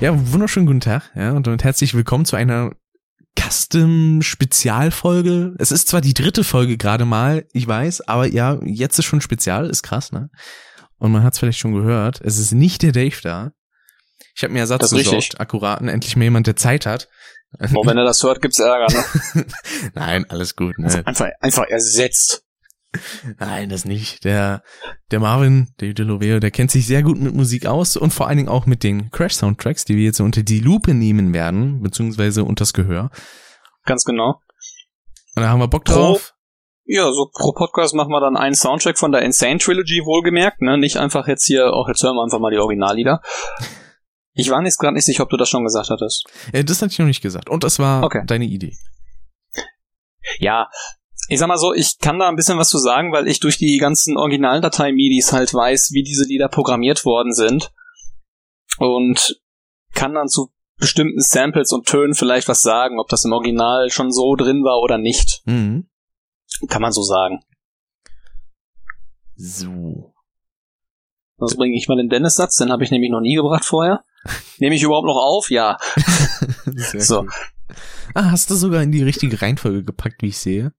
Ja, wunderschönen guten Tag, ja, und damit herzlich willkommen zu einer Custom-Spezialfolge. Es ist zwar die dritte Folge gerade mal, ich weiß, aber ja, jetzt ist schon Spezial, ist krass, ne? Und man hat es vielleicht schon gehört, es ist nicht der Dave da. Ich habe mir Ersatz Das ist besorgt, richtig. akkuraten, endlich mal jemand, der Zeit hat. Boah, wenn er das hört, gibt's Ärger, ne? Nein, alles gut, ne? Einfach, einfach ersetzt. Nein, das nicht. Der, der Marvin, der Deloveo, der kennt sich sehr gut mit Musik aus und vor allen Dingen auch mit den Crash-Soundtracks, die wir jetzt unter die Lupe nehmen werden, beziehungsweise unters Gehör. Ganz genau. Und da haben wir Bock Pro- drauf. Ja, so pro Podcast machen wir dann einen Soundtrack von der Insane Trilogy, wohlgemerkt, ne? Nicht einfach jetzt hier, auch jetzt hören wir einfach mal die Originallieder. Ich war jetzt gerade nicht sicher, ob du das schon gesagt hattest. Äh, das hatte ich noch nicht gesagt. Und das war Okay. deine Idee. Ja, ich sag mal so, ich kann da ein bisschen was zu sagen, weil ich durch die ganzen Originaldatei-MIDIs halt weiß, wie diese Lieder programmiert worden sind. Und kann dann zu bestimmten Samples und Tönen vielleicht was sagen, ob das im Original schon so drin war oder nicht. Mhm. Kann man so sagen. So. Sonst bringe ich mal den Dennis-Satz, den habe ich nämlich noch nie gebracht vorher. Nehme ich überhaupt noch auf? Ja. So. Ah, hast du sogar in die richtige Reihenfolge gepackt, wie ich sehe?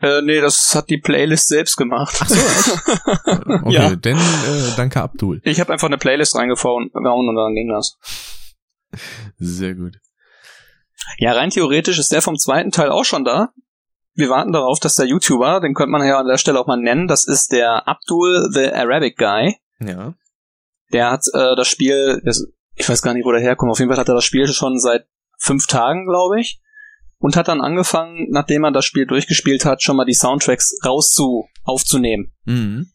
Äh, nee, das hat die Playlist selbst gemacht. Ach so, echt? Okay, Ja. denn äh, danke Abdul. Ich habe einfach eine Playlist reingehauen gehauen und dann ging das. Sehr gut. Ja, rein theoretisch ist der vom zweiten Teil auch schon da. Wir warten darauf, dass der YouTuber, den könnte man ja an der Stelle auch mal nennen, das ist der Abdul the Arabic Guy. Ja. Der hat äh, das Spiel, das, ich weiß gar nicht, wo der herkommt, auf jeden Fall hat er das Spiel schon seit fünf Tagen, glaube ich. Und hat dann angefangen, nachdem er das Spiel durchgespielt hat, schon mal die Soundtracks rauszu aufzunehmen. Mhm.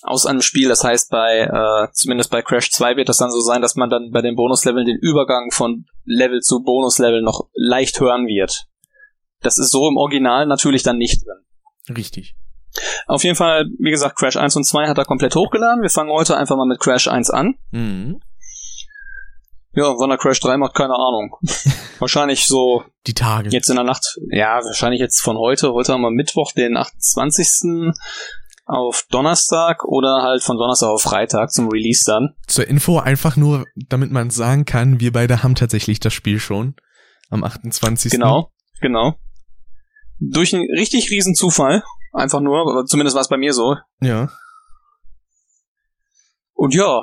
Aus einem Spiel, das heißt bei, äh, zumindest bei Crash 2 wird das dann so sein, dass man dann bei den Bonusleveln den Übergang von Level zu Bonuslevel noch leicht hören wird. Das ist so im Original natürlich dann nicht drin. Richtig. Auf jeden Fall, wie gesagt, Crash 1 und 2 hat er komplett hochgeladen. Wir fangen heute einfach mal mit Crash 1 an. Mhm. Ja, wann er Crash 3 macht, keine Ahnung. wahrscheinlich so Die Tage. jetzt in der Nacht, ja, wahrscheinlich jetzt von heute. Heute haben wir Mittwoch, den 28. auf Donnerstag oder halt von Donnerstag auf Freitag zum Release dann. Zur Info einfach nur, damit man sagen kann, wir beide haben tatsächlich das Spiel schon. Am 28. Genau, genau. Durch einen richtig riesen Zufall. Einfach nur, aber zumindest war es bei mir so. Ja. Und ja,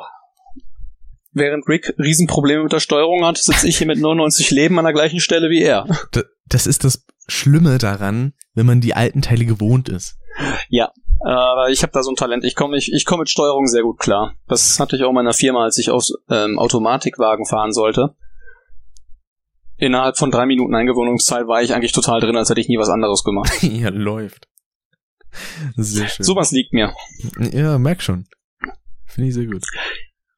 während Rick Riesenprobleme mit der Steuerung hat, sitze ich hier mit 99 Leben an der gleichen Stelle wie er. Das ist das Schlimme daran, wenn man die alten Teile gewohnt ist. Ja, aber ich habe da so ein Talent. Ich komme ich, ich komm mit Steuerung sehr gut klar. Das hatte ich auch in meiner Firma, als ich auf ähm, Automatikwagen fahren sollte. Innerhalb von drei Minuten Eingewöhnungszeit war ich eigentlich total drin, als hätte ich nie was anderes gemacht. ja, läuft. Sehr schön. Sowas liegt mir. Ja, merk schon. Finde ich sehr gut.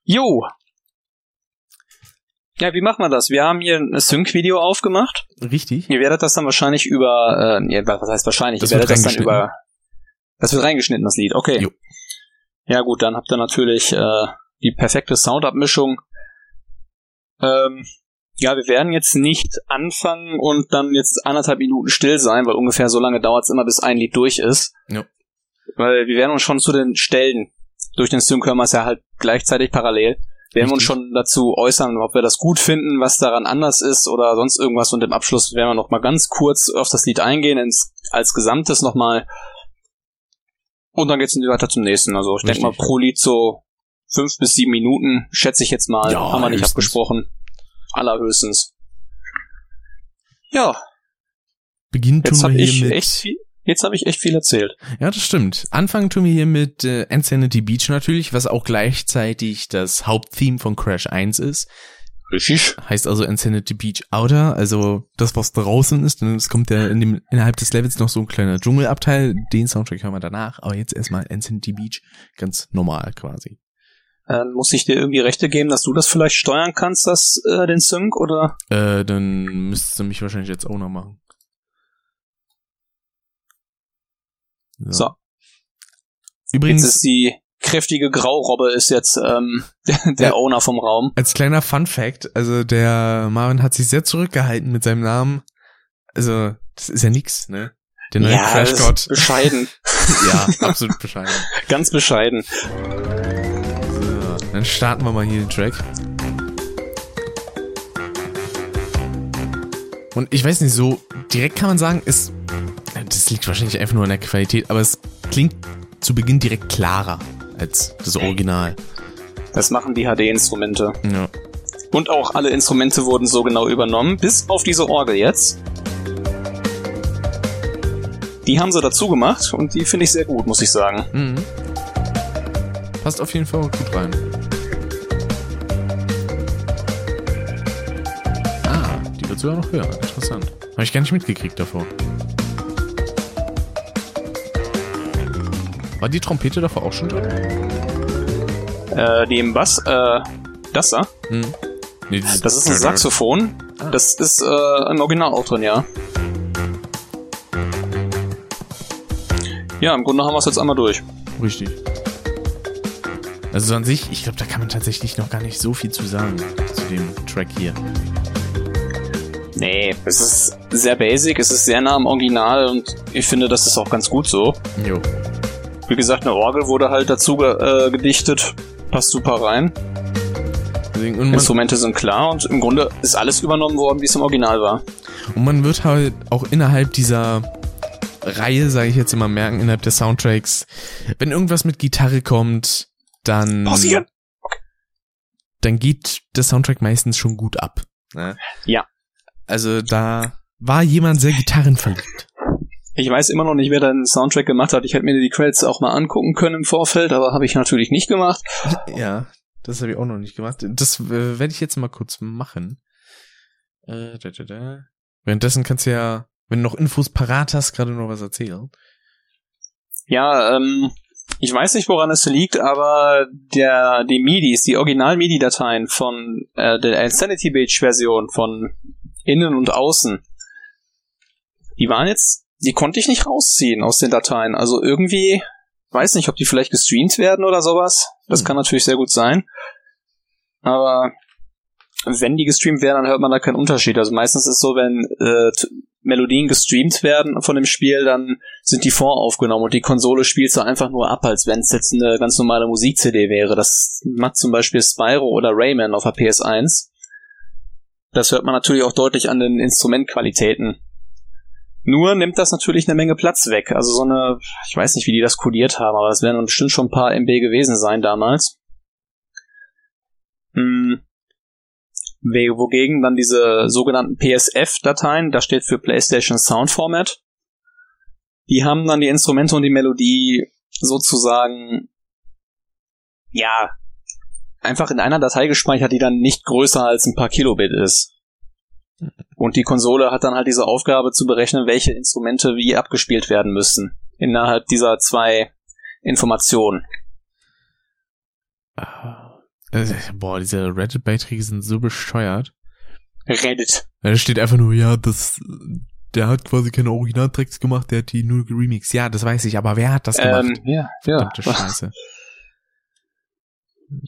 Jo. Ja, wie machen wir das? Wir haben hier ein Sync-Video aufgemacht. Richtig? Ihr werdet das dann wahrscheinlich über, äh, ja, was heißt wahrscheinlich? Das ihr werdet wird das dann über, das wird reingeschnitten, das Lied. Okay. Jo. Ja gut, dann habt ihr natürlich äh, die perfekte Soundabmischung. Ähm, ja, wir werden jetzt nicht anfangen und dann jetzt anderthalb Minuten still sein, weil ungefähr so lange dauert es immer, bis ein Lied durch ist. Jo. Weil wir werden uns schon zu den Stellen, durch den Sync hören es ja halt gleichzeitig parallel, werden wir uns schon dazu äußern, ob wir das gut finden, was daran anders ist oder sonst irgendwas. Und im Abschluss werden wir noch mal ganz kurz auf das Lied eingehen, ins, als Gesamtes nochmal. Und dann geht's weiter zum nächsten. Also ich denke mal pro Lied so fünf bis sieben Minuten, schätze ich jetzt mal. Ja, Haben wir nicht höchstens. abgesprochen. Allerhöchstens. Ja, Beginnen jetzt habe ich echt viel, jetzt habe ich echt viel erzählt. Ja, das stimmt. Anfangen tun wir hier mit äh, Insanity Beach natürlich, was auch gleichzeitig das Haupttheme von Crash 1 ist. Richtig. Heißt also Insanity Beach Outer, also das, was draußen ist. Und es kommt ja in dem, innerhalb des Levels noch so ein kleiner Dschungelabteil. Den Soundtrack hören wir danach. Aber jetzt erstmal Insanity Beach. Ganz normal quasi. Äh, muss ich dir irgendwie Rechte geben, dass du das vielleicht steuern kannst, das, äh, den Sync, oder? Äh, dann müsstest du mich wahrscheinlich jetzt auch noch machen. So. Übrigens, Jetzt ist die kräftige Graurobbe ist jetzt ähm, der Ja. Owner vom Raum. als kleiner Fun Fact, also der Marvin hat sich sehr zurückgehalten mit seinem Namen. Also, das ist ja nix, ne? Der neue das Crash God. bescheiden. ja, absolut bescheiden. Ganz bescheiden. So, dann starten wir mal hier den Track. Und ich weiß nicht, so direkt kann man sagen, es, das liegt wahrscheinlich einfach nur an der Qualität, aber es klingt zu Beginn direkt klarer als das Original. Das machen die HD-Instrumente. Ja. Und auch alle Instrumente wurden so genau übernommen, bis auf diese Orgel jetzt. Die haben sie dazu gemacht und die finde ich sehr gut, muss ich sagen. Mhm. Passt auf jeden Fall gut rein. Wird sogar noch höher. Interessant. Habe ich gar nicht mitgekriegt davor. War die Trompete davor auch schon drin? Äh, die im Bass, äh, das da? Hm. Nee, Das ist ein Saxophon. Ah. Das ist äh, im Original auch drin, ja. Ja, im Grunde haben wir es jetzt einmal durch. Richtig. Also so an sich, ich glaube, da kann man tatsächlich noch gar nicht so viel zu sagen zu dem Track hier. Nee, es ist sehr basic, es ist sehr nah am Original und ich finde, das ist auch ganz gut so. Jo. Wie gesagt, eine Orgel wurde halt dazu ge äh, gedichtet. Passt super rein. Instrumente sind klar und im Grunde ist alles übernommen worden, wie es im Original war. und man wird halt auch innerhalb dieser Reihe, sage ich jetzt immer, merken, innerhalb der Soundtracks, wenn irgendwas mit Gitarre kommt, dann, Pausieren! dann geht der Soundtrack meistens schon gut ab. Ne? Ja. Also da war jemand sehr gitarrenverliebt. Ich weiß immer noch nicht, wer den Soundtrack gemacht hat. Ich hätte mir die Credits auch mal angucken können im Vorfeld, aber habe ich natürlich nicht gemacht. Ja, das habe ich auch noch nicht gemacht. Das äh, werde ich jetzt mal kurz machen. Äh, da, da, da. Währenddessen kannst du ja, wenn du noch Infos parat hast, gerade noch was erzählen. Ja, ähm, ich weiß nicht, woran es liegt, aber der, die MIDIs, die Original-MIDI-Dateien von äh, der Insanity Beach-Version von innen und außen, die waren jetzt, die konnte ich nicht rausziehen aus den Dateien. Also irgendwie, weiß nicht, ob die vielleicht gestreamt werden oder sowas. Das Hm. kann natürlich sehr gut sein. Aber wenn die gestreamt werden, dann hört man da keinen Unterschied. Also meistens ist so, wenn äh, Melodien gestreamt werden von dem Spiel, dann sind die voraufgenommen und die Konsole spielt sie einfach nur ab, als wenn es jetzt eine ganz normale Musik-CD wäre. Das macht zum Beispiel Spyro oder Rayman auf der PS1. Das hört man natürlich auch deutlich an den Instrumentqualitäten. Nur nimmt das natürlich eine Menge Platz weg. Also so eine, ich weiß nicht, wie die das kodiert haben, aber das werden bestimmt schon ein paar MB gewesen sein damals. Hm. Wogegen dann diese sogenannten PSF-Dateien, das steht für PlayStation Sound Format, die haben dann die Instrumente und die Melodie sozusagen, ja, einfach in einer Datei gespeichert, die dann nicht größer als ein paar Kilobit ist. Und die Konsole hat dann halt diese Aufgabe zu berechnen, welche Instrumente wie abgespielt werden müssen. Innerhalb dieser zwei Informationen. Äh, boah, diese Reddit-Beiträge sind so bescheuert. Reddit. Da steht einfach nur, ja, das, der hat quasi keine Originaltracks gemacht, der hat die nur geremixed. Ja, das weiß ich, aber wer hat das gemacht? Ähm, ja, Verdammte Scheiße.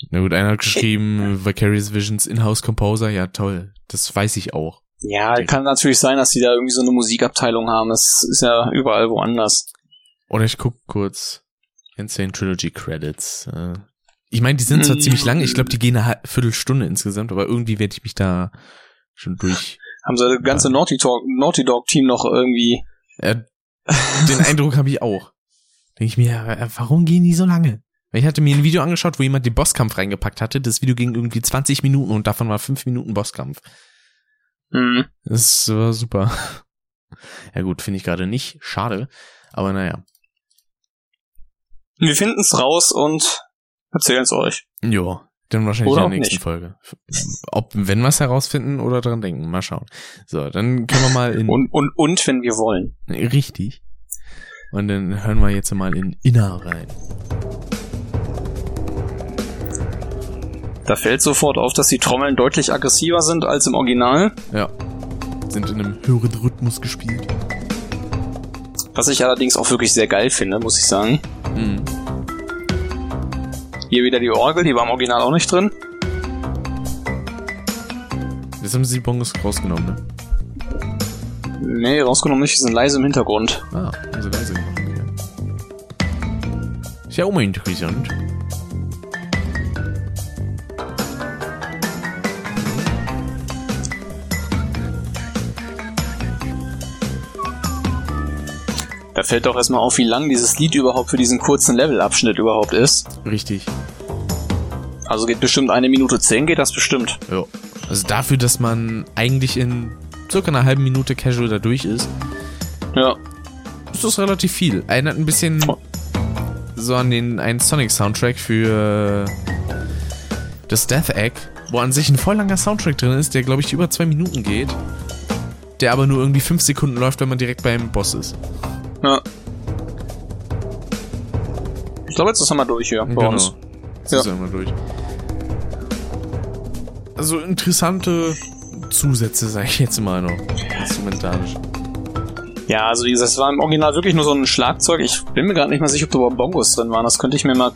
Na gut, einer hat geschrieben, Vicarious Visions In-House Composer, ja toll, das weiß ich auch. Ja, kann natürlich sein, dass die da irgendwie so eine Musikabteilung haben. Das ist ja überall woanders. Oder ich guck kurz Insane Trilogy Credits. Äh, Ich meine, die sind zwar Mm. ziemlich lang, ich glaube, die gehen eine Viertelstunde insgesamt, aber irgendwie werde ich mich da schon durch. Haben sie das ganze Naughty, Talk, Naughty Dog Team noch irgendwie. Äh, den Eindruck habe ich auch. Denke ich mir, äh, warum gehen die so lange? Ich hatte mir ein Video angeschaut, wo jemand den Bosskampf reingepackt hatte. Das Video ging irgendwie 20 Minuten und davon war 5 Minuten Bosskampf. Hm. Das war super. Ja gut, finde ich gerade nicht. Schade. Aber naja. Wir finden's raus und erzählen's euch. Ja, dann wahrscheinlich Oder in der nächsten nicht. Folge. Ob, wenn wir es herausfinden oder dran denken. Mal schauen. So, dann können wir mal in... Und, und, und wenn wir wollen. Richtig. Und dann hören wir jetzt mal in Inner rein. Da fällt sofort auf, dass die Trommeln deutlich aggressiver sind als im Original. Ja. Sind in einem höheren Rhythmus gespielt. Was ich allerdings auch wirklich sehr geil finde, muss ich sagen. Mhm. Hier wieder die Orgel, die war im Original auch nicht drin. Jetzt haben sie die Bongos rausgenommen, ne? Nee, rausgenommen nicht, die sind leise im Hintergrund. Ah, sie leise gemacht. Okay. Ist ja auch mal interessant. Da fällt doch erstmal auf, wie lang dieses Lied überhaupt für diesen kurzen Levelabschnitt überhaupt ist. Richtig. Also geht bestimmt eine Minute zehn, geht das bestimmt. Ja. Also dafür, dass man eigentlich in circa einer halben Minute casual da durch ist, Ja. ist das relativ viel. Erinnert ein bisschen so an den einen Sonic-Soundtrack für das Death Egg, wo an sich ein voll langer Soundtrack drin ist, der glaube ich über zwei Minuten geht, der aber nur irgendwie fünf Sekunden läuft, wenn man direkt beim Boss ist. Ja. Ich glaube, jetzt ist wir durch hier bei uns. Das Ja. ist ja immer durch. Also interessante Zusätze, sage ich jetzt mal noch. Instrumentalisch. Ja, also wie gesagt, es war im Original wirklich nur so ein Schlagzeug. Ich bin mir gerade nicht mal sicher, ob da überhaupt Bongos drin waren. Das könnte ich mir mal.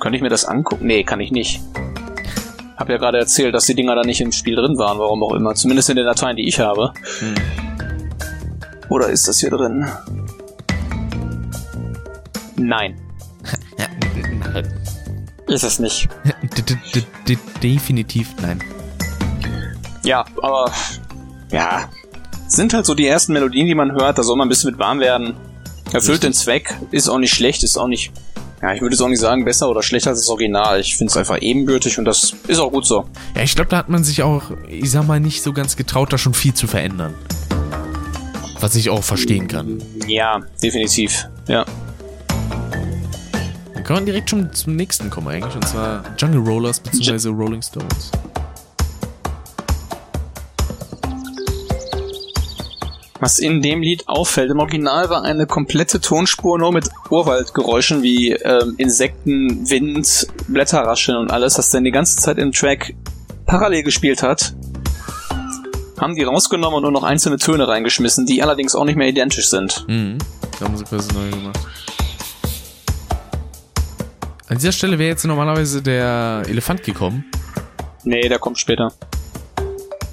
Könnte ich mir das angucken? Nee, kann ich nicht. Hab ja gerade erzählt, dass die Dinger da nicht im Spiel drin waren, warum auch immer. Zumindest in den Dateien, die ich habe. Hm. Oder ist das hier drin? Nein, ist es nicht. Definitiv nein. Ja, aber ja, sind halt so die ersten Melodien, die man hört. Da soll man ein bisschen mit warm werden. Erfüllt den Zweck, ist auch nicht schlecht, ist auch nicht, ja, ich würde es auch nicht sagen besser oder schlechter als das Original. Ich finde es einfach ebenbürtig und das ist auch gut so. Ja, ich glaube, da hat man sich auch, ich sag mal, nicht so ganz getraut, da schon viel zu verändern. Was ich auch verstehen kann. Ja, definitiv. Ja. Kann man direkt schon zum nächsten kommen eigentlich, und zwar Jungle Rollers bzw. Rolling Stones. Was in dem Lied auffällt, im Original war eine komplette Tonspur nur mit Urwaldgeräuschen wie ähm, Insekten, Wind, Blätterrascheln und alles, was dann die ganze Zeit im Track parallel gespielt hat. Haben die rausgenommen und nur noch einzelne Töne reingeschmissen, die allerdings auch nicht mehr identisch sind. Mhm. Da haben sie quasi neu gemacht. An dieser Stelle wäre jetzt normalerweise der Elefant gekommen. Nee, der kommt später.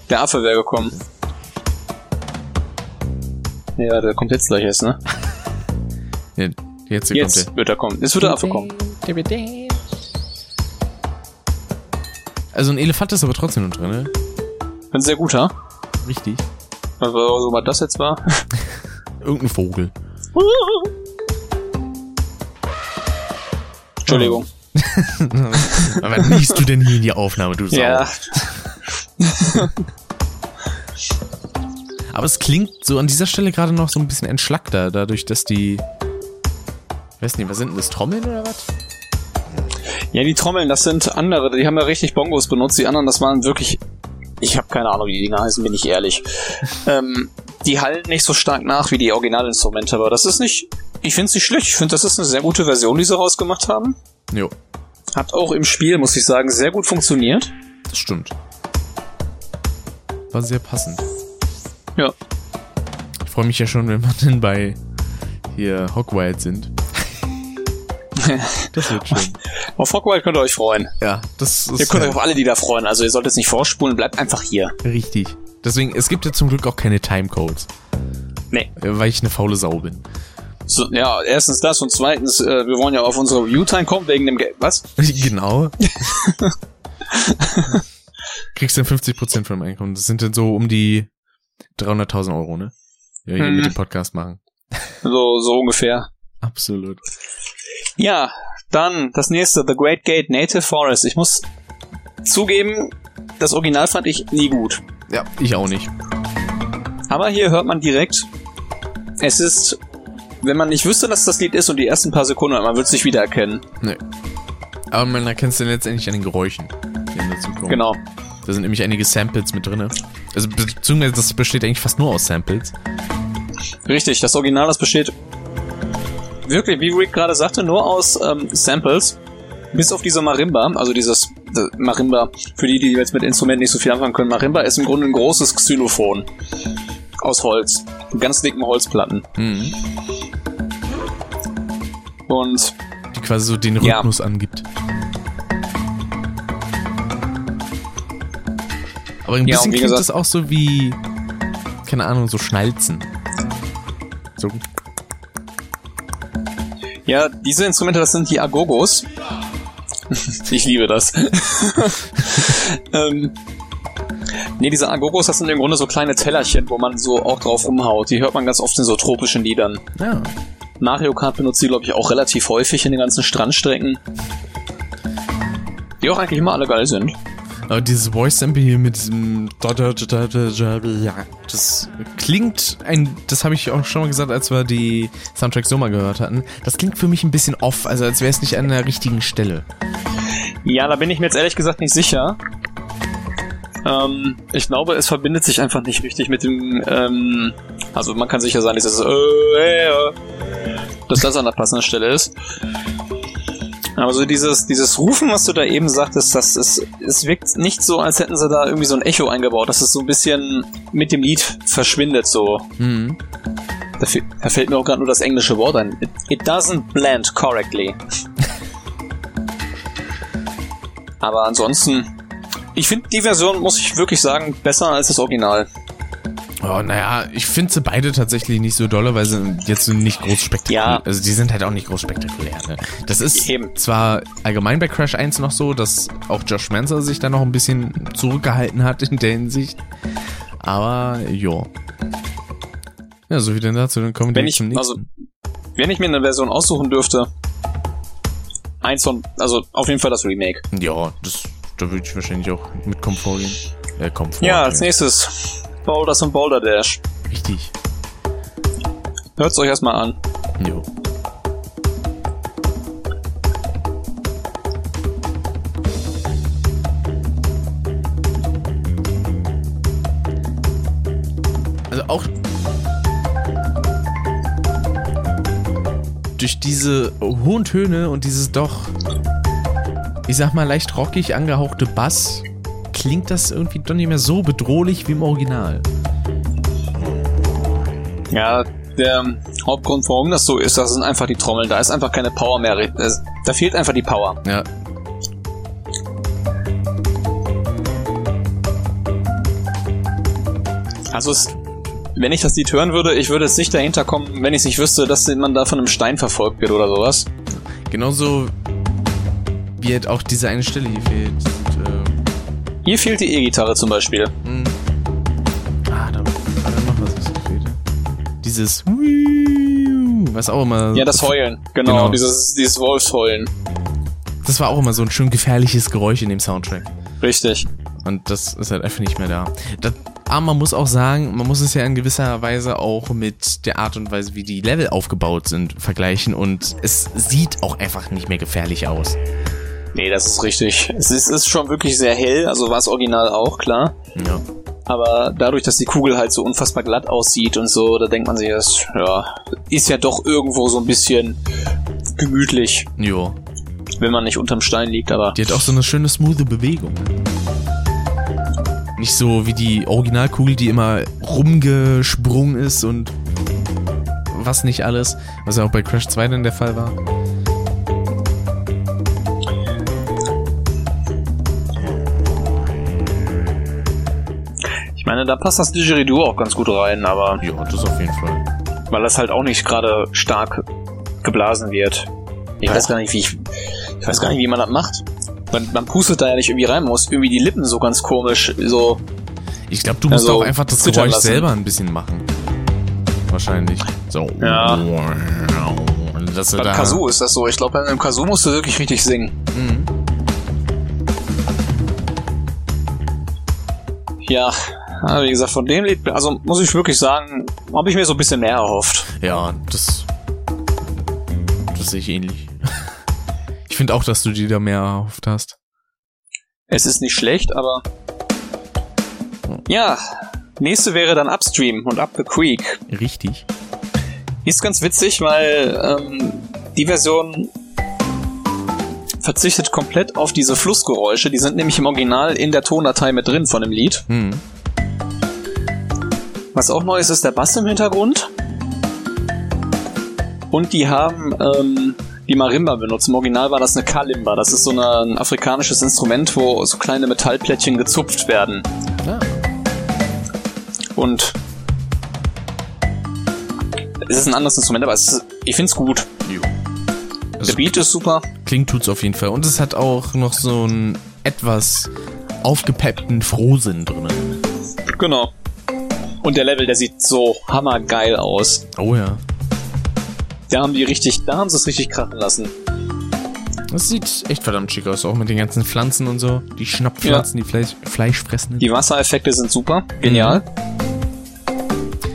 Der Affe wäre gekommen. Ja, der kommt jetzt gleich erst, ne? Ja, jetzt, Jetzt kommt wird er kommen. Jetzt wird der Affe kommen. Also ein Elefant ist aber trotzdem noch drin, ne? Ein sehr guter. Richtig. Was auch immer das jetzt war. Irgendein Vogel. Entschuldigung. Aber was liest du denn hier in die Aufnahme, du Sau? Ja, Aber es klingt so an dieser Stelle gerade noch so ein bisschen entschlackter, dadurch, dass die. Ich weiß nicht, was sind denn das? Trommeln oder was? Ja, die Trommeln, das sind andere, die haben ja richtig Bongos benutzt. Die anderen, das waren wirklich. Ich habe keine Ahnung, wie die Dinger heißen, bin ich ehrlich. ähm, die hallen nicht so stark nach wie die Originalinstrumente, aber das ist nicht. Ich finde es nicht schlecht. Ich finde, das ist eine sehr gute Version, die sie rausgemacht haben. Jo, Hat auch im Spiel, muss ich sagen, sehr gut funktioniert. das stimmt. War sehr passend. Ja. Ich freue mich ja schon, wenn wir dann bei hier Hogwild sind. das wird schön. Auf Hogwarts könnt ihr euch freuen. Ja, das ist Ihr könnt euch halt auf alle Lieder freuen. Also ihr solltet es nicht vorspulen, bleibt einfach hier. richtig. Deswegen, es gibt ja zum Glück auch keine Timecodes, Nee. weil ich eine faule Sau bin. So, ja, erstens das und zweitens, äh, wir wollen ja auf unsere View-Time kommen wegen dem Geld. Was? genau. Kriegst dann 50% vom Einkommen. Das sind dann so um die 300.000 Euro, ne? Ja, hier Mhm. mit dem Podcast machen. So, so ungefähr. Absolut. Ja, dann das nächste, The Great Gate Native Forest. Ich muss zugeben, das Original fand ich nie gut. Ja, ich auch nicht. Aber hier hört man direkt, es ist, wenn man nicht wüsste, dass das Lied ist und die ersten paar Sekunden, man wird es nicht wiedererkennen. Nee. Aber man erkennt es dann letztendlich an den Geräuschen, die dann dazu kommen. Genau. Da sind nämlich einige Samples mit drinne. Also beziehungsweise das besteht eigentlich fast nur aus Samples. Richtig, das Original, das besteht wirklich, wie Rick gerade sagte, nur aus ähm, Samples. Bis auf diese Marimba, also dieses äh, Marimba, für die, die jetzt mit Instrumenten nicht so viel anfangen können. Marimba ist im Grunde ein großes Xylophon. Aus Holz. Mit ganz dicken Holzplatten. Mhm. Und Die quasi so den Ja. Rhythmus angibt. Aber ein Ja, bisschen wie klingt gesagt- das auch so wie, keine Ahnung, so Schnalzen. So, ja, diese Instrumente, das sind die Agogos. ich liebe das. ähm, Nee, diese Agogos, das sind im Grunde so kleine Tellerchen, wo man so auch drauf rumhaut. Die hört man ganz oft in so tropischen Liedern. Ja. Mario Kart benutzt die, glaube ich, auch relativ häufig in den ganzen Strandstrecken. Die auch eigentlich immer alle geil sind. Aber dieses Voice-Sample hier mit diesem das klingt ein, das habe ich auch schon mal gesagt, als wir die Soundtracks so mal gehört hatten. Das klingt für mich ein bisschen off, also als wäre es nicht an der richtigen Stelle. Ja, da bin ich mir jetzt ehrlich gesagt nicht sicher. Ähm, ich glaube, es verbindet sich einfach nicht richtig mit dem, ähm, also man kann sicher sein, dieses, äh, äh, dass das an der passenden Stelle ist. Aber so dieses, dieses Rufen, was du da eben sagtest, das ist, es wirkt nicht so, als hätten sie da irgendwie so ein Echo eingebaut, dass es so ein bisschen mit dem Lied verschwindet, so. Mhm. Da, da fällt mir auch gerade nur das englische Wort ein. It, it doesn't blend correctly. Aber ansonsten, ich finde die Version, muss ich wirklich sagen, besser als das Original. Oh, naja, ich finde sie beide tatsächlich nicht so dolle, weil sie jetzt nicht groß spektakulär, Ja. also die sind halt auch nicht groß spektakulär, ne? Das ist Eben. zwar allgemein bei Crash 1 noch so, dass auch Josh Manzer sich da noch ein bisschen zurückgehalten hat in der Hinsicht, aber jo. Ja, so wie denn dazu, dann kommen wir ich, zum also, nächsten. wenn ich mir eine Version aussuchen dürfte, eins von, also auf jeden Fall das Remake. ja, das, da würde ich wahrscheinlich auch mit Komfort gehen. Äh, Komfort. Ja, als nächstes Boulders und Boulder Dash. Richtig. Hört's euch erstmal an. Jo. Also auch durch diese hohen Töne und dieses doch, ich sag mal, leicht rockig angehauchte Bass klingt das irgendwie doch nicht mehr so bedrohlich wie im Original. Ja, der Hauptgrund, warum das so ist, das sind einfach die Trommeln. Da ist einfach keine Power mehr. Es- Da fehlt einfach die Power. Ja, Also es, wenn ich das Lied hören würde, ich würde es nicht dahinter kommen, wenn ich nicht wüsste, dass man da von einem Stein verfolgt wird oder sowas. Genauso wie halt auch diese eine Stelle hier fehlt. Und, äh, Hier fehlt die E-Gitarre zum Beispiel. mh. ah, da war noch was, was gefehlt. Dieses was auch immer. Ja, das Heulen. Genau, Genau. Dieses, dieses Wolfsheulen. Das war auch immer so ein schön gefährliches Geräusch in dem Soundtrack. Richtig. Und das ist halt einfach nicht mehr da. Das, aber man muss auch sagen, man muss es ja in gewisser Weise auch mit der Art und Weise, wie die Level aufgebaut sind, vergleichen. Und es sieht auch einfach nicht mehr gefährlich aus. Nee, das ist richtig. Es ist, ist schon wirklich sehr hell, also war es original auch, klar. Ja. Aber dadurch, dass die Kugel halt so unfassbar glatt aussieht und so, da denkt man sich, das ja, ist ja doch irgendwo so ein bisschen gemütlich, Jo. wenn man nicht unterm Stein liegt, aber Die hat auch so eine schöne, smooth Bewegung. Nicht so wie die Originalkugel, die immer rumgesprungen ist und was nicht alles. Was ja auch bei Crash 2 dann der Fall war. Da passt das Didgeridoo auch ganz gut rein, aber Ja, das auf jeden Fall. weil das halt auch nicht gerade stark geblasen wird. Ich weiß gar nicht, wie ich, ich weiß gar nicht, wie man das macht. Man, man pustet da ja nicht irgendwie rein, man muss irgendwie die Lippen so ganz komisch, so, Ich glaube, du musst Also, auch einfach das Geräusch lassen. selber ein bisschen machen. Wahrscheinlich. So. Ja. Dass beim da, Kazoo ist das so. Ich glaube, beim Kazoo musst du wirklich richtig singen. Mhm. Ja, ja, wie gesagt, von dem Lied, also muss ich wirklich sagen, habe ich mir so ein bisschen mehr erhofft. Ja, das. Das sehe ich ähnlich. Ich finde auch, dass du dir da mehr erhofft hast. Es ist nicht schlecht, aber ja, nächste wäre dann Upstream und Up the Creek. Richtig. Ist ganz witzig, weil ähm, die Version verzichtet komplett auf diese Flussgeräusche. Die sind nämlich im Original in der Tondatei mit drin von dem Lied. Hm. Was auch neu ist, ist der Bass im Hintergrund. Und die haben ähm, die Marimba benutzt. Im Original war das eine Kalimba. Das ist so eine, ein afrikanisches Instrument, wo so kleine Metallplättchen gezupft werden. Ja. Und es ist ein anderes Instrument, aber es ist, ich find's gut. Jo. Der Also, Beat ist super. klingt tut's auf jeden Fall. Und es hat auch noch so einen etwas aufgepeppten Frohsinn drin. Genau. Und der Level, der sieht so hammergeil aus. Oh ja. Da haben die richtig, da haben sie es richtig krachen lassen. Das sieht echt verdammt schick aus, auch mit den ganzen Pflanzen und so. Die Schnapppflanzen, die Fleisch, fressen. Die Wassereffekte sind super. Genial.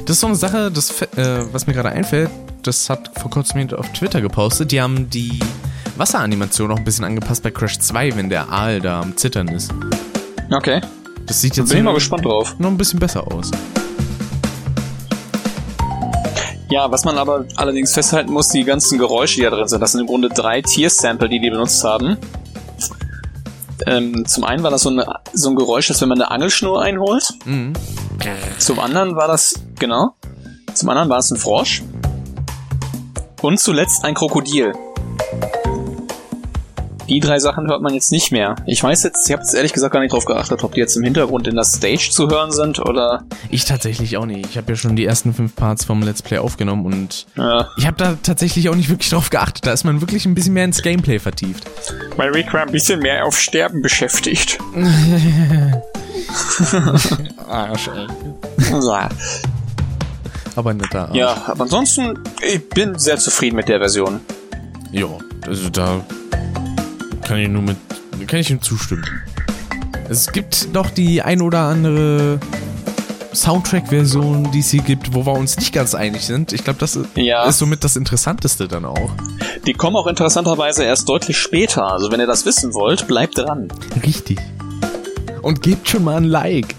Das ist so eine Sache, das, äh, was mir gerade einfällt, das hat vor kurzem jemand auf Twitter gepostet. Die haben die Wasseranimation noch ein bisschen angepasst bei Crash 2, wenn der Aal da am Zittern ist. Okay. Das sieht Bin jetzt ich mal gespannt drauf. noch ein bisschen besser aus. Ja, was man aber allerdings festhalten muss, die ganzen Geräusche, die da drin sind, das sind im Grunde drei Tier-Sample, die die benutzt haben. Ähm, zum einen war das so, eine, so ein Geräusch, als wenn man eine Angelschnur einholt. Mhm. Zum anderen war das, genau, zum anderen war es ein Frosch. Und zuletzt ein Krokodil. Die drei Sachen hört man jetzt nicht mehr. Ich weiß jetzt, ich habe jetzt ehrlich gesagt gar nicht drauf geachtet, ob die jetzt im Hintergrund in der Stage zu hören sind oder. Ich tatsächlich auch nicht. Ich habe ja schon die ersten fünf Parts vom Let's Play aufgenommen und Äh, ich habe da tatsächlich auch nicht wirklich drauf geachtet. Da ist man wirklich ein bisschen mehr ins Gameplay vertieft. weil Rick war ein bisschen mehr auf Sterben beschäftigt. Arsch, ey. ja, Aber netter Arsch. Ja, aber ansonsten, ich bin sehr zufrieden mit der Version. Ja, also da kann ich nur mit, kann ich ihm zustimmen. Es gibt noch die ein oder andere Soundtrack-Version, die es hier gibt, wo wir uns nicht ganz einig sind. Ich glaube, das ist, Ja. ist somit das Interessanteste dann auch. Die kommen auch interessanterweise erst deutlich später. Also wenn ihr das wissen wollt, bleibt dran. Richtig. Und gebt schon mal ein Like.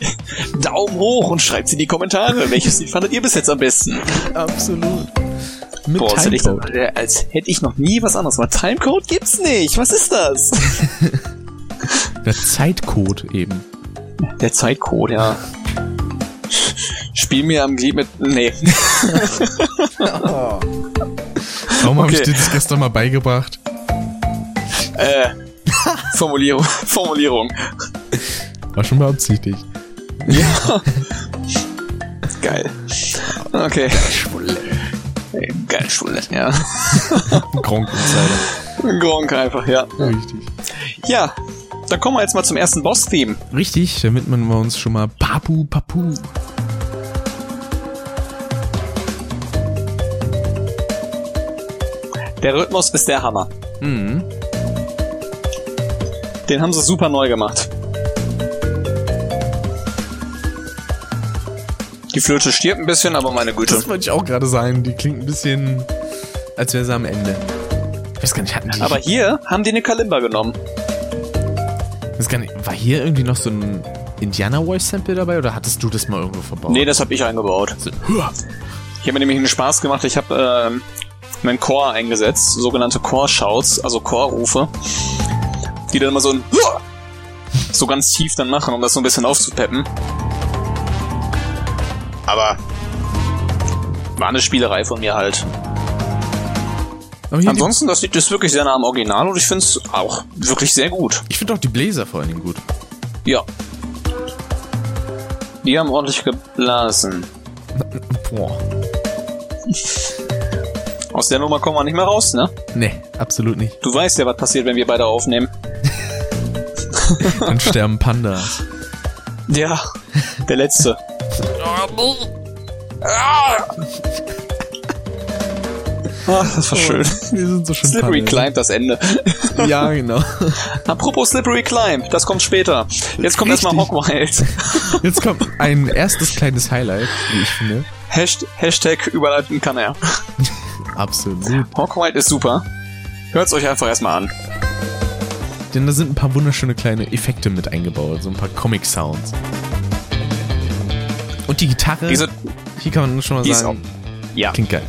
Daumen hoch und schreibt in die Kommentare, welches Lied fandet ihr bis jetzt am besten? Absolut. Mit Boah, als hätte, ich, Timecode. äh, als hätte ich noch nie was anderes. Aber Timecode gibt's nicht. Was ist das? Der Zeitcode eben. Der Zeitcode, ja. Spiel mir am Glied mit. Nee. Warum habe ich Okay. dir das gestern mal beigebracht? äh. Formulierung. Formulierung. War schon beabsichtigt. Ja. Geil. Okay. Ey, Geil, Schwule, ja. Gronk Insider. Gronk einfach, ja. Richtig. Ja, dann kommen wir jetzt mal zum ersten Boss-Theme. Richtig, damit man wir uns schon mal Papu Papu. Der Rhythmus ist der Hammer. Mhm. Den haben sie super neu gemacht. Die Flöte stirbt ein bisschen, aber meine Güte. Das wollte ich auch gerade sagen. Die klingt ein bisschen, als wäre sie am Ende. Ich weiß gar nicht, hatten die. Aber hier haben die eine Kalimba genommen. ich weiß gar nicht, war hier irgendwie noch so ein Indiana Voice Sample dabei oder hattest du das mal irgendwo verbaut? Nee, das habe ich eingebaut. So, Ich habe mir nämlich einen Spaß gemacht. Ich habe ähm, einen Chor eingesetzt, sogenannte Chor-Shouts, also Chorrufe, die dann immer so ein so ganz tief dann machen, um das so ein bisschen aufzupeppen. Aber war eine Spielerei von mir halt. Ansonsten, das Lied ist wirklich sehr nah am Original und ich finde es auch wirklich sehr gut. ich finde auch die Bläser vor allen Dingen gut. Ja. Die haben ordentlich geblasen. Boah. Aus der Nummer kommen wir nicht mehr raus, ne? Nee, absolut nicht. Du weißt ja, was passiert, wenn wir beide aufnehmen. Dann sterben Pandas. Ja, der letzte. Ach, das war schön. Wir sind so schön Slippery. Climb, das Ende. Ja, genau. Apropos Slippery Climb, das kommt später. Jetzt kommt erstmal. Hogwild. Jetzt kommt ein erstes kleines Highlight, wie ich finde. Hasht Hashtag überleiten kann er. Absolut. Hogwild ist super. Hört's euch einfach erstmal an. Denn da sind ein paar wunderschöne kleine Effekte mit eingebaut, so ein paar Comic-Sounds. Und die Gitarre, Diese, hier kann man schon mal sagen, ja. klingt geil.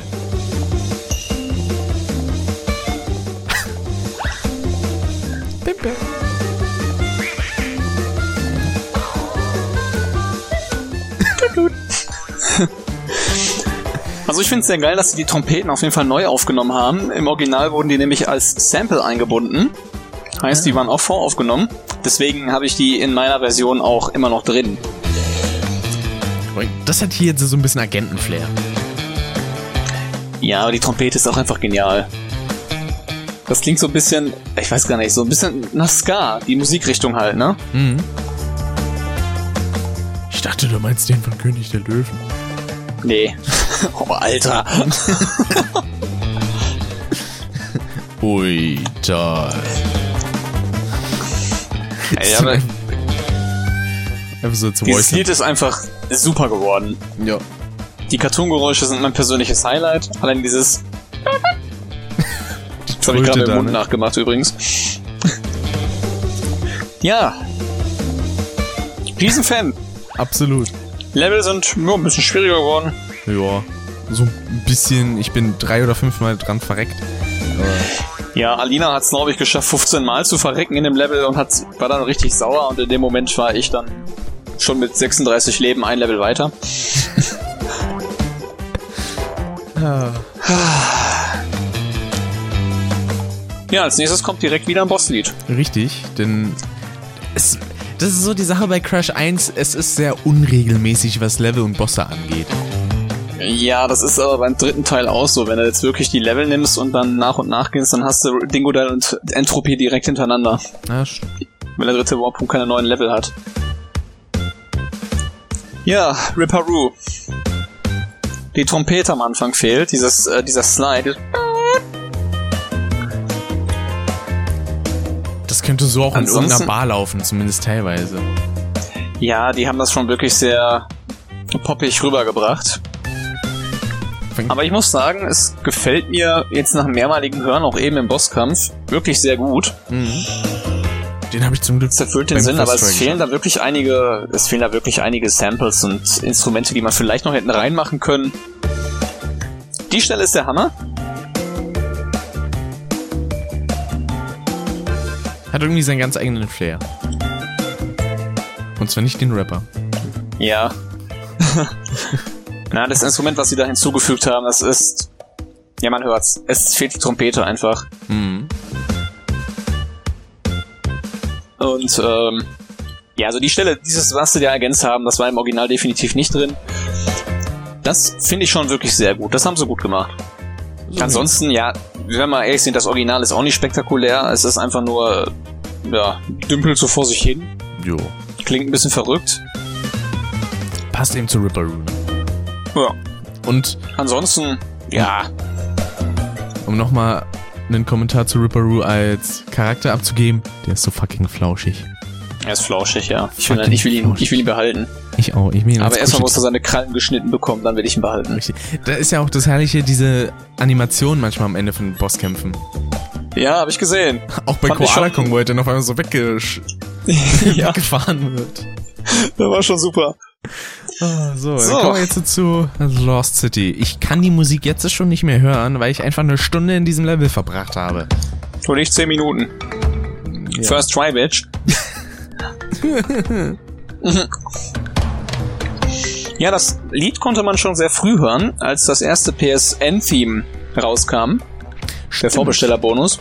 Also ich finde es sehr geil, dass sie die Trompeten auf jeden Fall neu aufgenommen haben. Im Original wurden die nämlich als Sample eingebunden. Heißt, die waren auch voraufgenommen. Deswegen habe ich die in meiner Version auch immer noch drin. Das hat hier jetzt so ein bisschen Agentenflair. Ja, aber die Trompete ist auch einfach genial. Das klingt so ein bisschen, ich weiß gar nicht, so ein bisschen nach Ska, die Musikrichtung halt, ne? Mhm. Ich dachte, du meinst den von König der Löwen. Nee. oh, Alter. Ui, toll. Ey, aber Einfach so zu dieses. Lied ist einfach super geworden. Ja. Die Cartoon-Geräusche sind mein persönliches Highlight. Allein dieses. Das habe ich gerade im Mund ne? nachgemacht übrigens. ja. Riesenfan. Absolut. Level sind nur ein bisschen schwieriger geworden. Ja. So ein bisschen, ich bin drei oder fünfmal dran verreckt. Ja, Alina hat es, glaube ich, geschafft, 15 Mal zu verrecken in dem Level und hat, war dann richtig sauer und in dem Moment war ich dann schon mit 36 Leben ein Level weiter. Ah. Ja, als nächstes kommt direkt wieder ein Bosslied. Richtig, denn es, das ist so die Sache bei Crash 1, es ist sehr unregelmäßig, was Level und Bosse angeht. Ja, das ist aber beim dritten Teil auch so. Wenn du jetzt wirklich die Level nimmst und dann nach und nach gehst, dann hast du Dingodile und Entropie direkt hintereinander. Ja, st- Wenn der dritte Warpunkt keine neuen Level hat. Ja, Ripperoo. Die Trompete am Anfang fehlt, dieses, äh, dieser Slide. das könnte so auch in Ansonsten- irgendeiner Bar laufen, zumindest teilweise. Ja, die haben das schon wirklich sehr poppig rübergebracht. Aber ich muss sagen, es gefällt mir jetzt nach mehrmaligen Hören, auch eben im Bosskampf, wirklich sehr gut. Mhm. Den habe ich zum Glück Es erfüllt den Sinn, aber es fehlen da wirklich einige, es fehlen da wirklich einige Samples und Instrumente, die man vielleicht noch hätten reinmachen können. Die Stelle ist der Hammer. Hat irgendwie seinen ganz eigenen Flair. Und zwar nicht den Rapper. Ja. Na, das Instrument, was sie da hinzugefügt haben, das ist, ja, man hört's. Es fehlt die Trompete einfach. Mhm. Und ähm, ja, also die Stelle, dieses, was sie da ergänzt haben, das war im Original definitiv nicht drin. Das finde ich schon wirklich sehr gut. Das haben sie gut gemacht. Ansonsten, ja, wenn wir ehrlich sind, das Original ist auch nicht spektakulär. Es ist einfach nur, ja, dümpelt so vor sich hin. Jo. Klingt ein bisschen verrückt. Passt eben zu Ripper Rune. Ja. Und Ansonsten, ja, um nochmal einen Kommentar zu Ripperoo als Charakter abzugeben, der ist so fucking flauschig. er ist flauschig, ja. Ich will, ich will, ihn, ich will ihn behalten. Ich auch. Ich will ihn Aber erstmal muss er seine Krallen geschnitten bekommen, dann will ich ihn behalten. Richtig. Da ist ja auch das Herrliche, diese Animation manchmal am Ende von Bosskämpfen. Ja, habe ich gesehen. Auch bei Fand Koala Kong, wo er dann auf einmal so weggesch ja, weggefahren wird. das war schon super. Ah, so, So. dann kommen wir jetzt zu Lost City. Ich kann die Musik jetzt schon nicht mehr hören, weil ich einfach eine Stunde in diesem Level verbracht habe. Und nicht 10 Minuten. Ja. First try, bitch. ja, das Lied konnte man schon sehr früh hören, als das erste PSN-Theme rauskam. Der Stimmt. Vorbestellerbonus.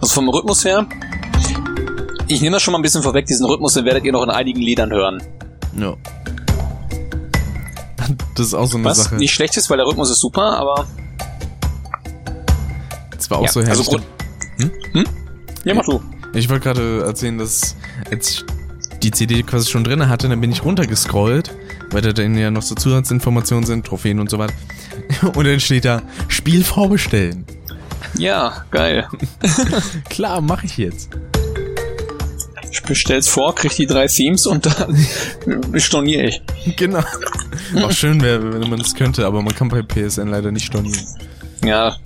Also vom Rhythmus her. Ich nehme das schon mal ein bisschen vorweg, diesen Rhythmus, den werdet ihr noch in einigen Liedern hören. Ja. Das ist auch so eine Was Sache. nicht schlecht ist, weil der Rhythmus ist super, aber. Das war auch ja, so also herrlich. Grund- Hm? Ja, mach du. Ich wollte gerade erzählen, dass als ich die CD quasi schon drin hatte, dann bin ich runtergescrollt, weil da dann ja noch so Zusatzinformationen sind, Trophäen und so weiter. Und dann steht da, Spiel vorbestellen. Ja, geil. Klar, mache ich jetzt. Ich bestell's vor, krieg die drei Themes und dann storniere ich. Genau. Auch schön wäre, wenn man es könnte, aber man kann bei PSN leider nicht stornieren. Ja.